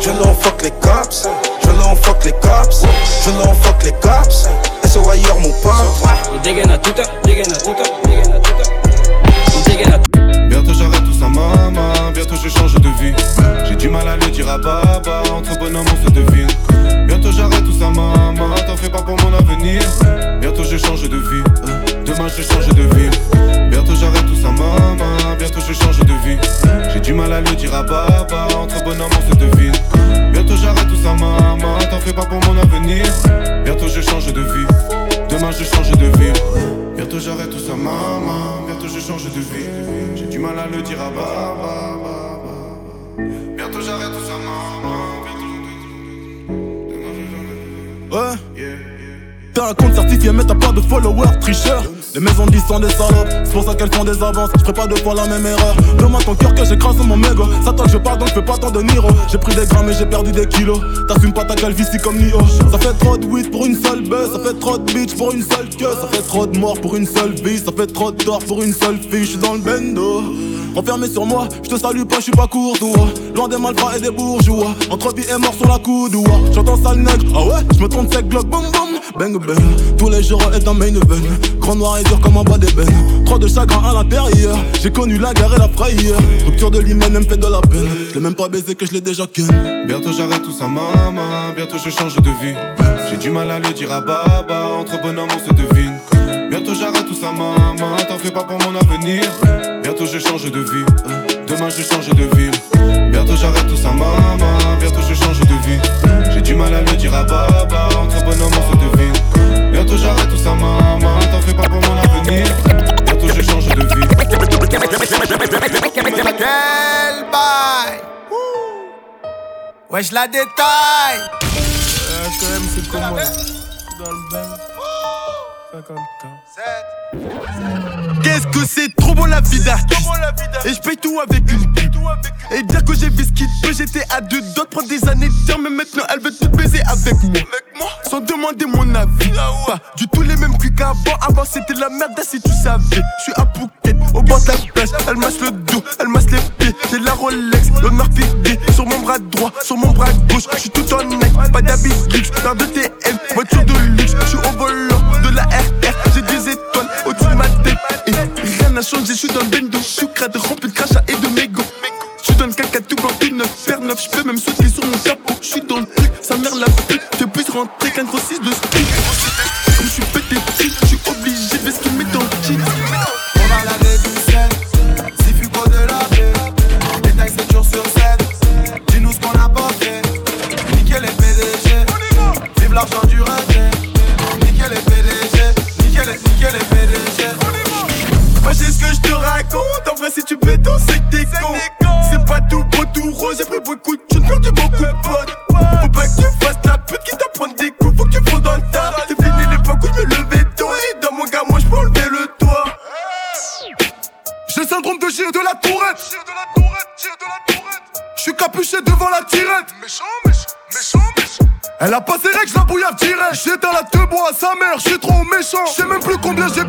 Speaker 36: Je l'en fuck les cops, je l'en fuck les cops, je l'en fuck les cops, c'est ailleurs mon pote.
Speaker 27: On dégaine à heure, dégaine à heure, dégaine à heure, on dégaine à
Speaker 37: Bientôt j'arrête tout ça maman, bientôt je change de vie. J'ai du mal à le dire à papa, entre bonhommes on se
Speaker 35: Les maisons disent sont des salopes, c'est pour ça qu'elles font des avances. Je pas deux fois la même erreur. Demande ton cœur que j'écrase mon mégot Ça toi je parle donc je fais pas tant de Niro J'ai pris des grammes et j'ai perdu des kilos. T'assumes pas ta calvitie comme Nio. Ça fait trop de weed pour une seule baisse Ça fait trop de bitch pour une seule queue. Ça fait trop de morts pour une seule vie Ça fait trop de tort pour une seule fille. Je suis dans le bendo Renfermé sur moi, je te salue pas, je suis pas courtois. Loin des malfrats et des bourgeois. Entre vie et mort sur la coudoua. J'entends ça nègre, ah ouais, je me trompe sec, glock, boum boum. Bang bang, tous les jours est un main event. Grand noir et dur comme un bas d'ébène. Trop de chagrin à l'intérieur. J'ai connu la guerre et la frayeur. Rupture de l'hymen, elle me fait de la peine. Je l'ai même pas baisé que je l'ai déjà ken.
Speaker 28: Bientôt j'arrête tout ça, maman. Bientôt je change de vie. J'ai du mal à le dire à Baba. Entre bonhommes, on se devine. Bientôt j'arrête tout ça, maman. T'en fais pas pour mon avenir. Bientôt je change de vie. Demain je change de ville. Bientôt j'arrête tout ça, maman. Bientôt je change de vie. J'ai du mal à le dire à Baba. Entre bonhommes, on se devine. Bientôt j'arrête tout ça, maman. T'en fais pas pour mon avenir. Bientôt je change de vie.
Speaker 38: Quel bail Wesh la détaille
Speaker 39: Euh, quand même, c'est comme moi. Dans le bain. 50 ans.
Speaker 27: Qu'est-ce que c'est trop bon la vie d'artiste Et je paye tout avec une Et dire que j'ai vu ce qu'il peut J'étais à deux d'autres prendre des années de Mais maintenant elle veut tout baiser avec moi. Sans demander mon avis. Pas du tout les mêmes culs qu'avant. Avant c'était la merde si tu savais. Je suis à Phuket au bord de la plage. Elle masse le dos, elle masse les pieds. J'ai la Rolex, l'honneur fidé Sur mon bras droit, sur mon bras gauche. Je suis tout en neck, pas d'habit luxe Paire de TM, voiture de luxe. Je suis au volant rien n'a changé, je suis dans le bendo Je suis crade rempli de crachats et de mégots je le caca tout blanc, tout neuf, père neuf, je peux même sauter sur mon capot. Je suis dans le truc, sa mère la pute, te puisse rentrer qu'un gros 6 de speed. Comme je suis pété petit, je suis obligé de ce qu'il met dans le jean.
Speaker 38: On laver du sel, si Fugo de la paix. Détail 7 jours sur 7. Dis-nous ce qu'on a fait. Nickel les PDG. Vive l'argent du raté.
Speaker 27: Je sais même plus combien j'ai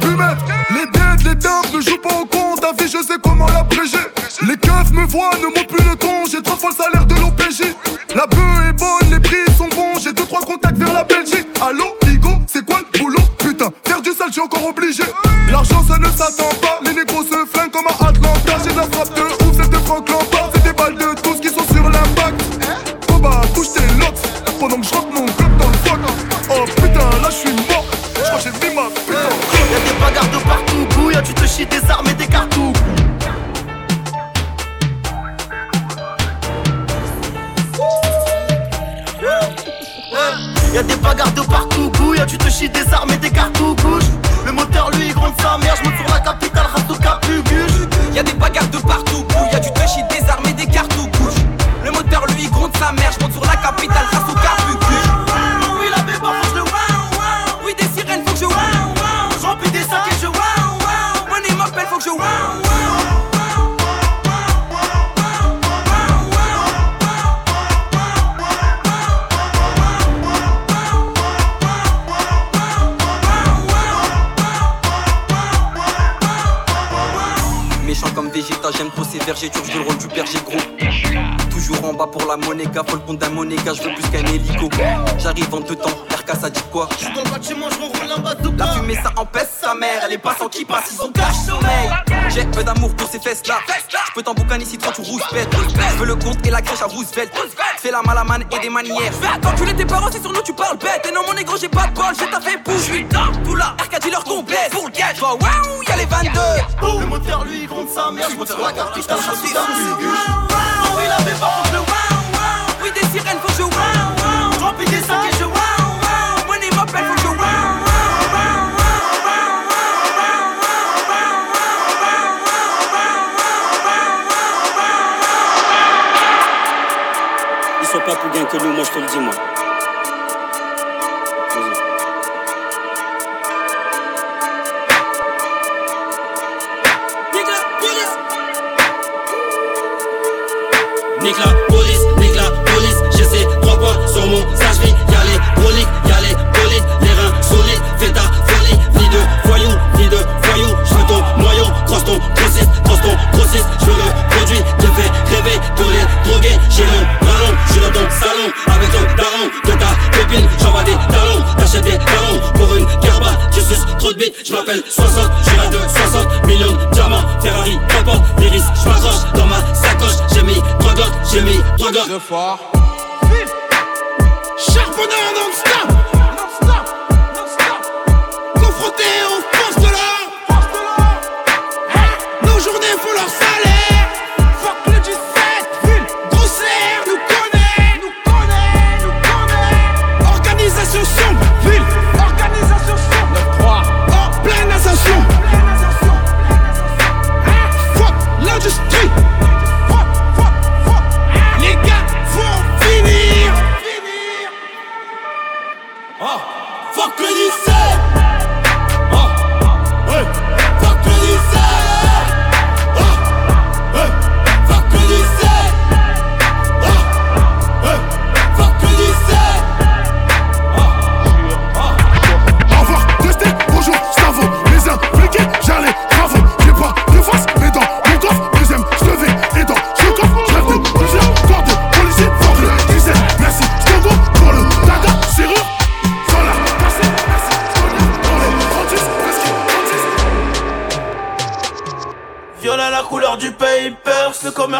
Speaker 40: Peux t'emboucaner si toi tu rouspètes. Je veux le compte et la crèche à Roosevelt. Fais la malamane et des manières. Quand tu tes parents, si sur nous tu parles bête. Et non, mon négro, j'ai pas de bol, j'ai ta fait bouge. Je suis dans tout là, RK leur complète. Pour le gage, waouh, y'a les 22.
Speaker 41: Le moteur lui gronde sa mère, je monte sur la capitale, je
Speaker 42: nique la police, nique la police. J'ai ces trois poids sur mon sage. Y'a les broliques, y'a les polices, les reins solides. Fais ta folie, ni de voyou, ni de voyou. J'veux ton noyau, croise ton grossiste, croise ton grossiste. J'veux le
Speaker 43: produit qui fait rêver tous les drogués. J'ai
Speaker 14: le ballon, j'suis dans ton
Speaker 43: salon avec le
Speaker 27: daron de ta pépine. J'envoie des talons, t'achètes des talons pour
Speaker 44: une carba. Tu suces trop de bite, j'm'appelle 60, j'ai un de 60
Speaker 36: millions de diamants. Ferrari, n'importe, l'iris, j'm'accroche dans ma j'ai mis trois gars. Charbonneur non-stop.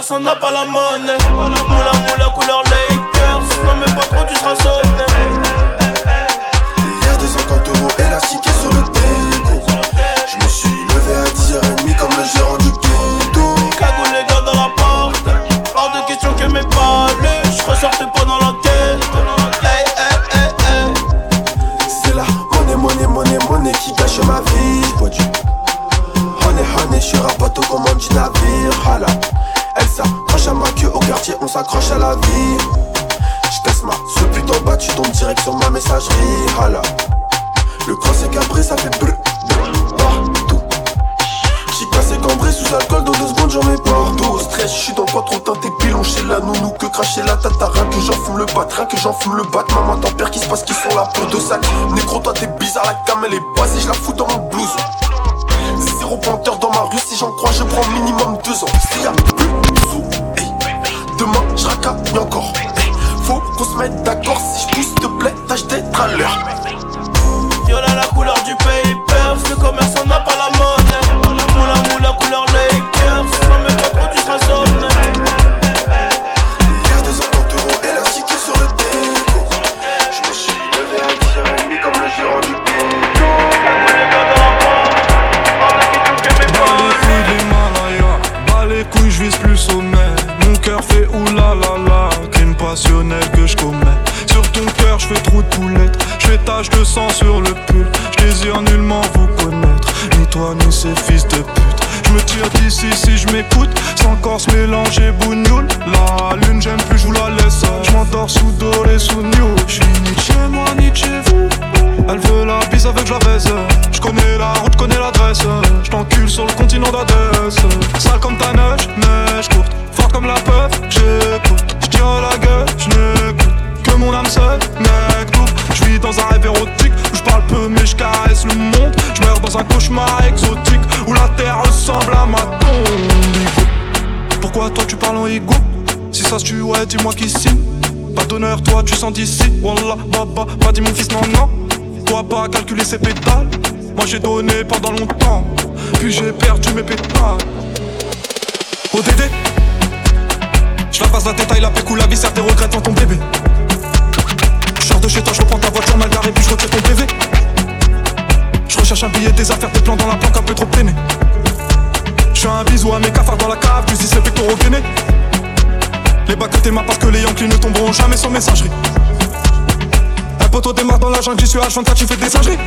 Speaker 36: pasando pa' las manes. J'en j'enfloue le bat. Maman, t'en père qui se passe qui font la peau de sac. Négro, toi t'es bizarre, la cam elle est basée, je la fous dans mon blouse. Zéro penteur dans ma rue, si j'en crois, je prends minimum deux ans. S'il y a plus de sous, hey. demain j'racaille encore. Faut qu'on se mette d'accord, si je pousse, te plaît, tâche d'être à l'heure.
Speaker 44: Viola la couleur du
Speaker 36: pays, perf, le
Speaker 28: commerce tu sens d'ici, Wallah, Baba, m'a dit mon fils, non, non. Toi pas calculer ses pétales. Moi j'ai donné pendant longtemps, puis j'ai perdu mes pétales. Oh, Au DD, je la passe la tête, la pécou, la vie, sert tes regrets dans ton bébé. Je sors de chez toi, je reprends ta voiture mal garée, puis je retire ton PV. Je recherche un billet, des affaires, tes plans dans la planque, un peu trop peiné. Je fais un bisou à mes cafards dans la cave, tu dis c'est Victor Guéné. Les bas côtés parce que les Yankees ne tomberont jamais sans messagerie. Un poteau démarre dans la jungle, j'y suis H24, tu fais des singeries.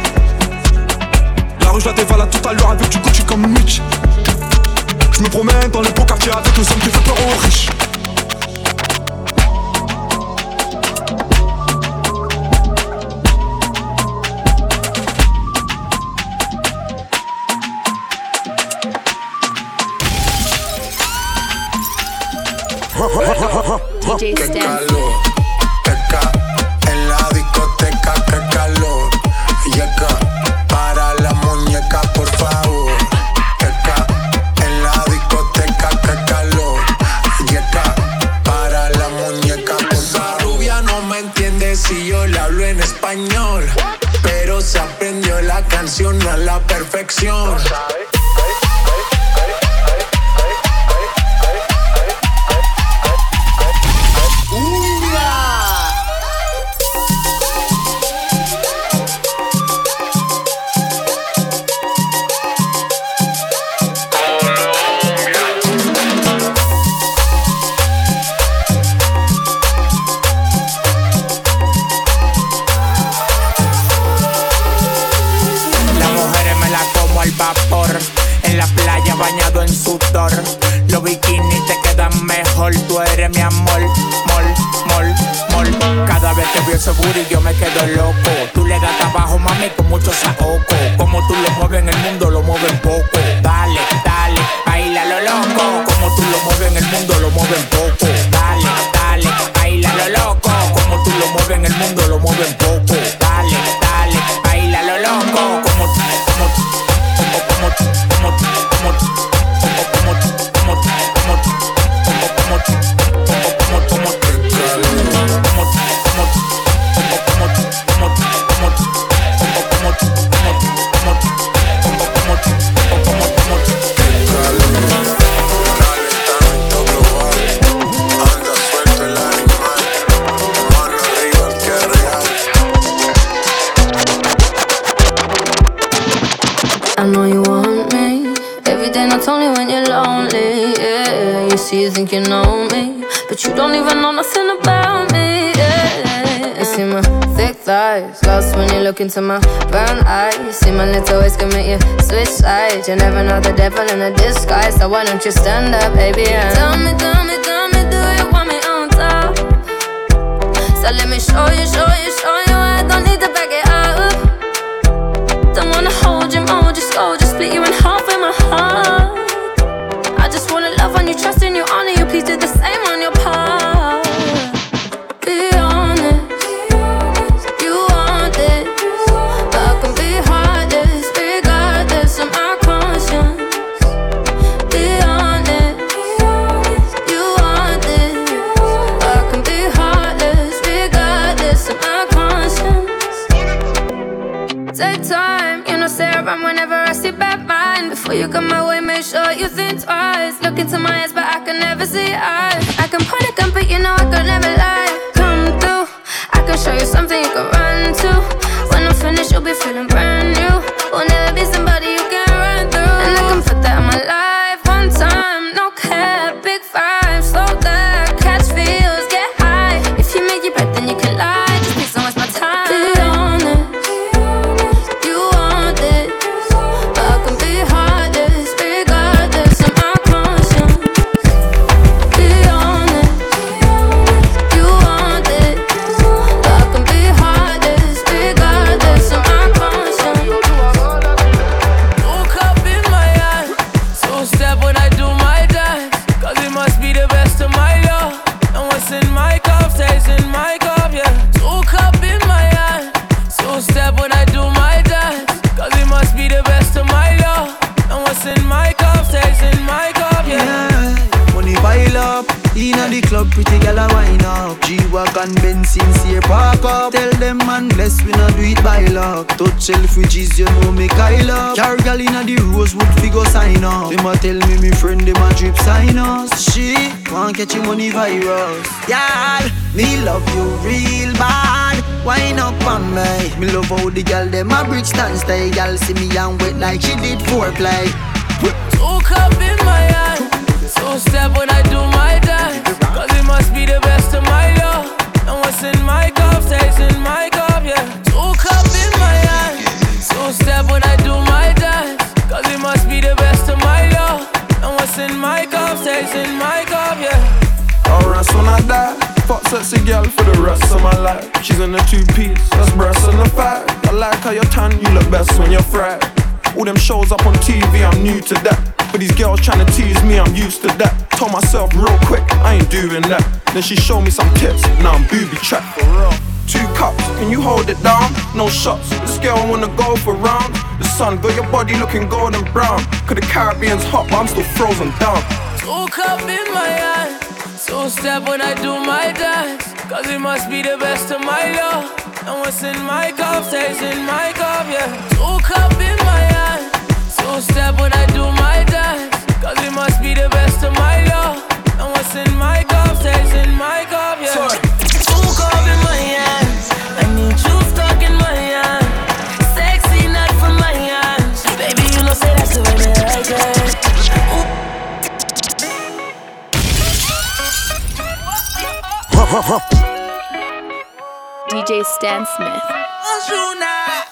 Speaker 28: La rue, je la dévalade tout à l'heure avec du Gucci comme Mitch. Je me promène dans les beaux quartiers avec le son qui fait peur aux riches.
Speaker 45: a
Speaker 46: tell me me
Speaker 47: friend them a drip sinus. She want catch your money virus. Yeah, me love you real bad. Wine up on me. Me love how the girl them a bridge stand style. Girl see me and wet like she did foreplay.
Speaker 17: Took cup in my hand, So step when I do my dance Cause it must be the best of my love. And what's in my cup stays in my cup, yeah. Drinks in my cup, yeah.
Speaker 48: I die. Fuck sexy girl for the rest of my life. She's in a two piece, that's breasts and the fat. I like how you're tan, you look best when you're fried. All them shows up on TV, I'm new to that. But these girls trying to tease me, I'm used to that. Told myself real quick, I ain't doing that. Then she showed me some tips, now I'm booby trapped. Two cups, can you hold it down? No shots, this girl wanna go for round. The sun got your body looking golden brown. Cause the Caribbean's hot, but I'm still frozen down.
Speaker 17: Two cup in my eyes. So step when I do my dance. Cause it must be the best of my love. And what's in my cup stays in my cup, yeah. Two cup in my eyes. Two step when I do my dance. Cause it must be the best of my love. And what's in my cup stays in my cup, yeah.
Speaker 1: Two cup in my eyes.
Speaker 13: DJ Stan Smith.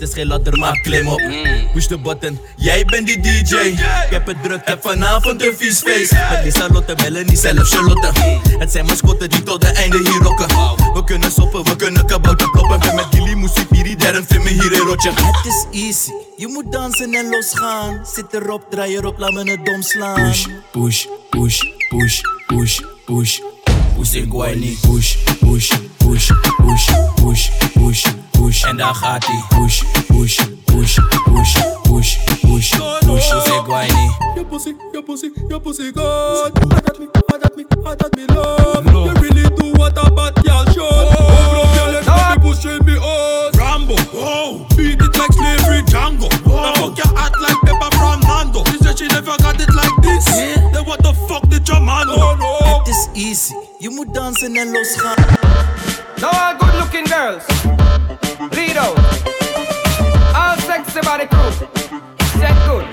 Speaker 4: Het is geen ladder, maar klim op. Push de button, jij bent die DJ. Ik heb het druk, heb vanavond een vies feest. Met Lisa Lotte, Melanie, zelf Charlotte. Het zijn mascotten die tot de einde hier rocken. We kunnen soppen, we kunnen kabouter kloppen. Met Gilly, Moesie, Piri, Darren, film me hier in rotje. Het is easy, je moet dansen en losgaan. Zit erop, draai erop, laat me het dom slaan. Push, push, push, push, push, push. Niet. Push, push, push, easy, je moet dansen en losgaan.
Speaker 49: Now all good looking girls. Lead out. All sexy body crew. Set good.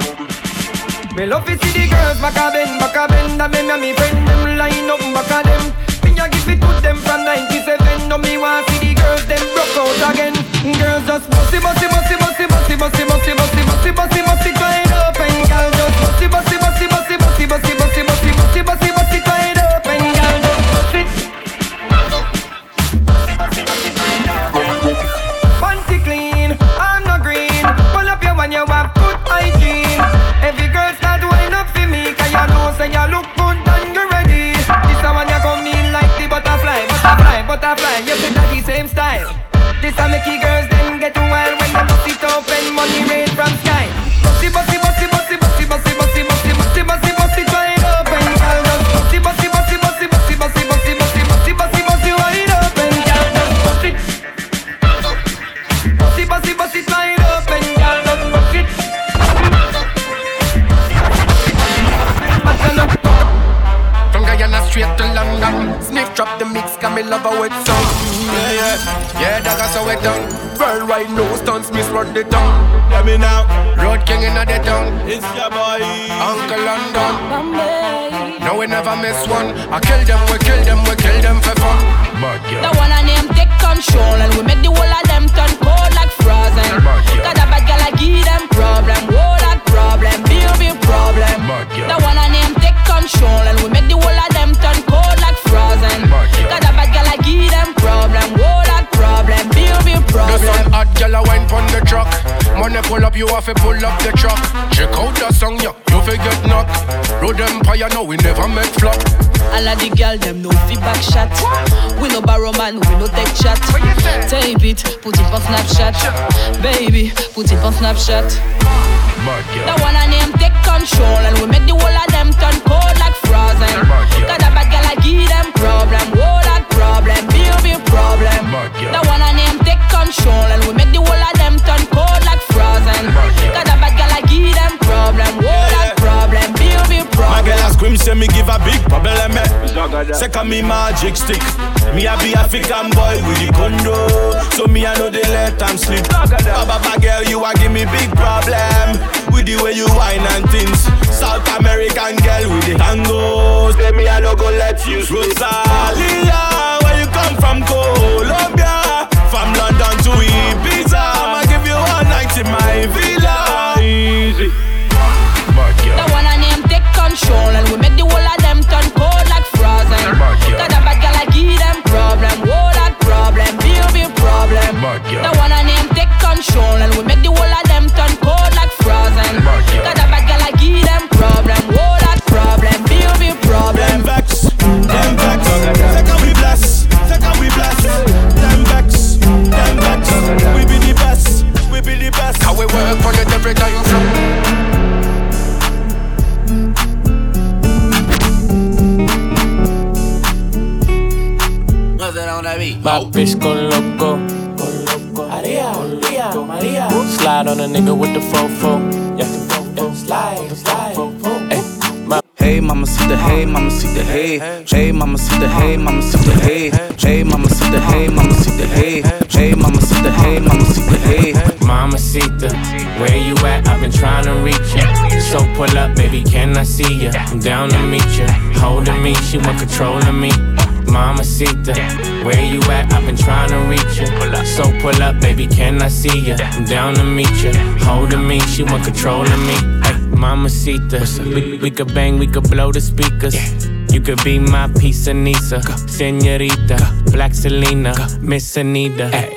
Speaker 49: Me love to see the girls back a bend, back a bend. And me and me friend them line up back a them. Me a give it to them from 97. No me want see the girls them broke out again. Girls just bossy, bossy, bossy, bossy, bossy, bossy, bossy, bossy, bossy, bossy, bossy, wide open. Girl just bossy, bossy, bossy, bossy, know you look good and you ready. This a one you come in like the butterfly, butterfly, butterfly. You fit that the same style. This a make girls then get wild when them bust it open, money rain
Speaker 5: Yeah, yeah, yeah, that got so wet down. Worldwide no stunts, miss run the town. Let me now. Road king in the town.
Speaker 50: It's your boy.
Speaker 5: Uncle London. No, we never miss one. I kill them, we kill them, we kill them for fun. Bad
Speaker 23: The one I name take control and we make the whole of them turn cold like frozen. Got a bad girl I give them problem, whoa that problem, big big problem. The one I name take control and we make the whole of them turn cold like frozen. Got a bad girl I give them big big
Speaker 5: The
Speaker 23: problem.
Speaker 5: hot, girl a wine pon the truck. Money pull up, you have to pull up the truck. Check out the song, yeah, you forget knock. Road Empire, no, we never make flop.
Speaker 23: All of the girl them no feedback shot. We no borrow man, we no take chat. Tape it, put it on Snapchat. Baby, put it on Snapchat. The one I name take control and we make the whole of them turn cold like frozen. Got a bad girl I give them problem, whoa that problem, big big problem. The one I name control and we make the whole of them turn cold like frozen. Got a bad girl I give them problem, whoa that problem, big big
Speaker 8: My girl a scream say me give a big problem eh. Second me magic stick. Me a be African boy with the condo. So me a know they let them sleep Baba baba girl you a give me big problem. With the way you whine and things. South American girl with the tango Say me a no go let you sleep
Speaker 51: I'm down to meet you. Holding me, she want control of me. Mama Sita, where you at? I've been trying to reach you. So pull up, baby, can I see you? I'm down to meet you. Holding me, she want control of me. Hey, Mama Sita, we, we could bang, we could blow the speakers. You could be my of Nisa, Senorita, Black Selena, Miss Anita. I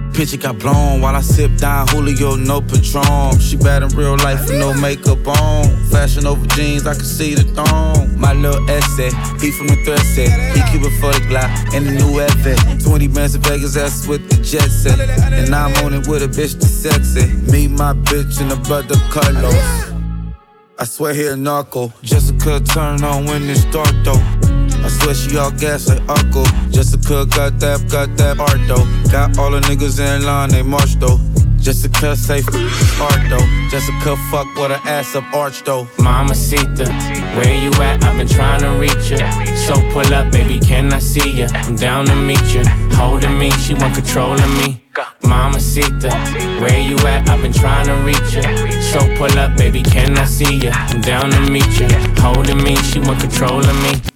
Speaker 33: pito, got blown While I sip down Julio, no Patron. She bad in real life with no makeup on. Fashion over jeans, I can see the thong. My little essay, he from the threat set. He keep it for the Glock and the new Evan 20 bands in Vegas, that's with the jet set And I'm on it with a bitch that's sexy. Me, my bitch, and the brother Carlos. I swear he a narco. Jessica turn on when it's dark though I swear she all gas like Uncle. Jessica got that, got that art though. Got all the niggas in line, they march though. Jessica say art though. Jessica fuck with her ass up arch though.
Speaker 51: Mama Sita, where you at? I've been trying to reach you. So pull up, baby, can I see you? I'm down to meet you. Holding me, she want control of me. Mama Sita, where you at? I've been trying to reach you. So pull up, baby, can I see you? I'm down to meet you. Holding me, she want control of me.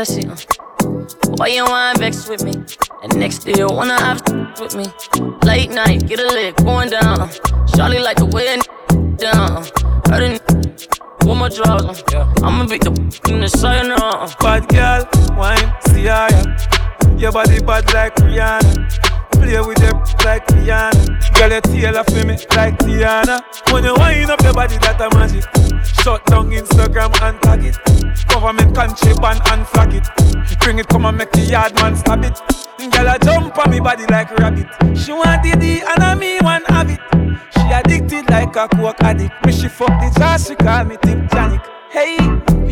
Speaker 52: Uh? Why you want vex with me? And next day you wanna have with me. Late night, get a leg going down. Charlie like the way it down. Heard it with my on. I'ma beat the in the now.
Speaker 17: Bad girl, wine, see ya. Your body bad like Rihanna. Play with your like Rihanna. Girl, your tail off me like Tiana. When you wind up your body, that a magic. Shut down Instagram and tag it. Country ban and flag it. Bring it, come and make the yard man stab it. Girl, I jump on me body like rabbit. She want the D and I me one have it. She addicted like a coke addict. Me she fuck the jazz, she call me Tip. Hey,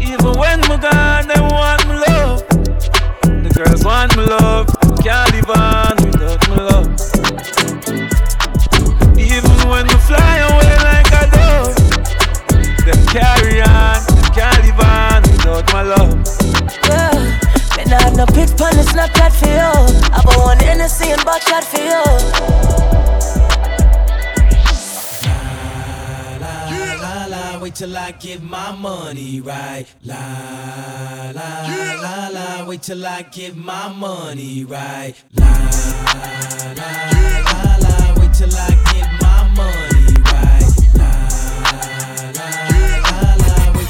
Speaker 17: even when me gone, my love. Girl, me not have no pit pun, it's not
Speaker 53: that for you. I bought one NSC and bought that for you.
Speaker 54: La, la, la, la, wait till I get my money right. La la yeah. la la, wait till I get my money right. La la yeah. la la, wait till I get my money.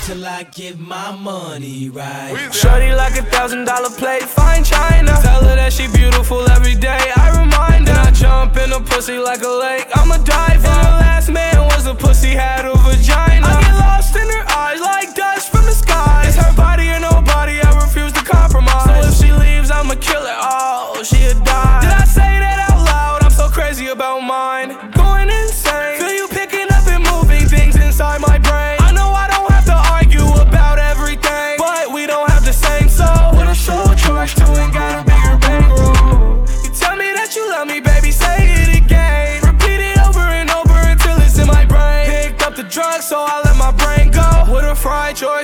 Speaker 54: Till I get my money right.
Speaker 17: Shorty like a thousand dollar plate, fine china. Tell her that she beautiful every day. I remind her. Then I jump in a pussy like a lake. I'm a diver. And the last man was a pussy had a vagina. I get lost in her eyes like dust from the sky. It's her body or nobody. I refuse to compromise. So if she leaves, I'ma kill her. Oh, she'll die. Did I say that out loud? I'm so crazy about mine.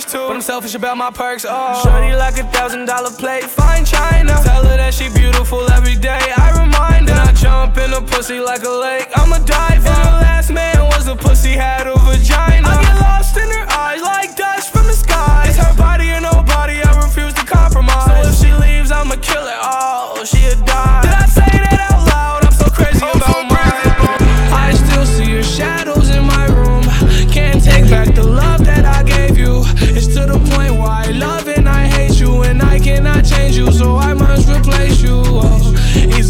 Speaker 17: Choice too, but I'm selfish about my perks. Oh, shorty like a thousand dollar plate, fine china. Tell her that she beautiful every day. I remind her. Then I jump in a pussy like a lake. I'm a diver. And the last man was a pussy had a vagina. I get lost in her eyes like dust from the sky. It's her body or nobody. I refuse to compromise. So if she leaves, I'ma kill it all, she'll die.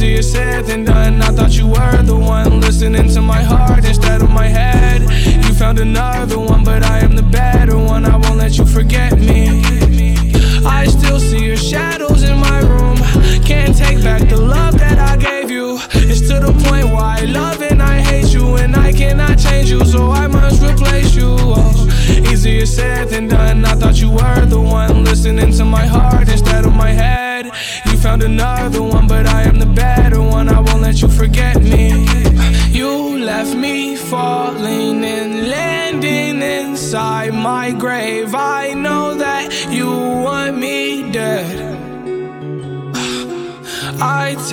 Speaker 17: Easier said than done. I thought you were the one listening to my heart instead of my head. You found another one, but I am the better one. I won't let you forget me. I still see your shadows in my room. Can't take back the love that I gave you. It's to the point where I love and I and I cannot change you, so I must replace you. Oh, easier said than done. I thought you were the one listening to my heart instead of my head. You found another one, but I am the better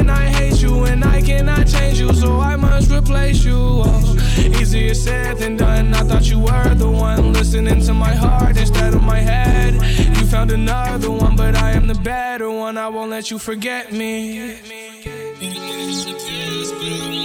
Speaker 17: I hate and I cannot change you, so I must replace you. Oh, easier said than done. I thought you were the one listening to my heart instead of my head. You found another one, but I am the better one. I won't let you forget me. Easier said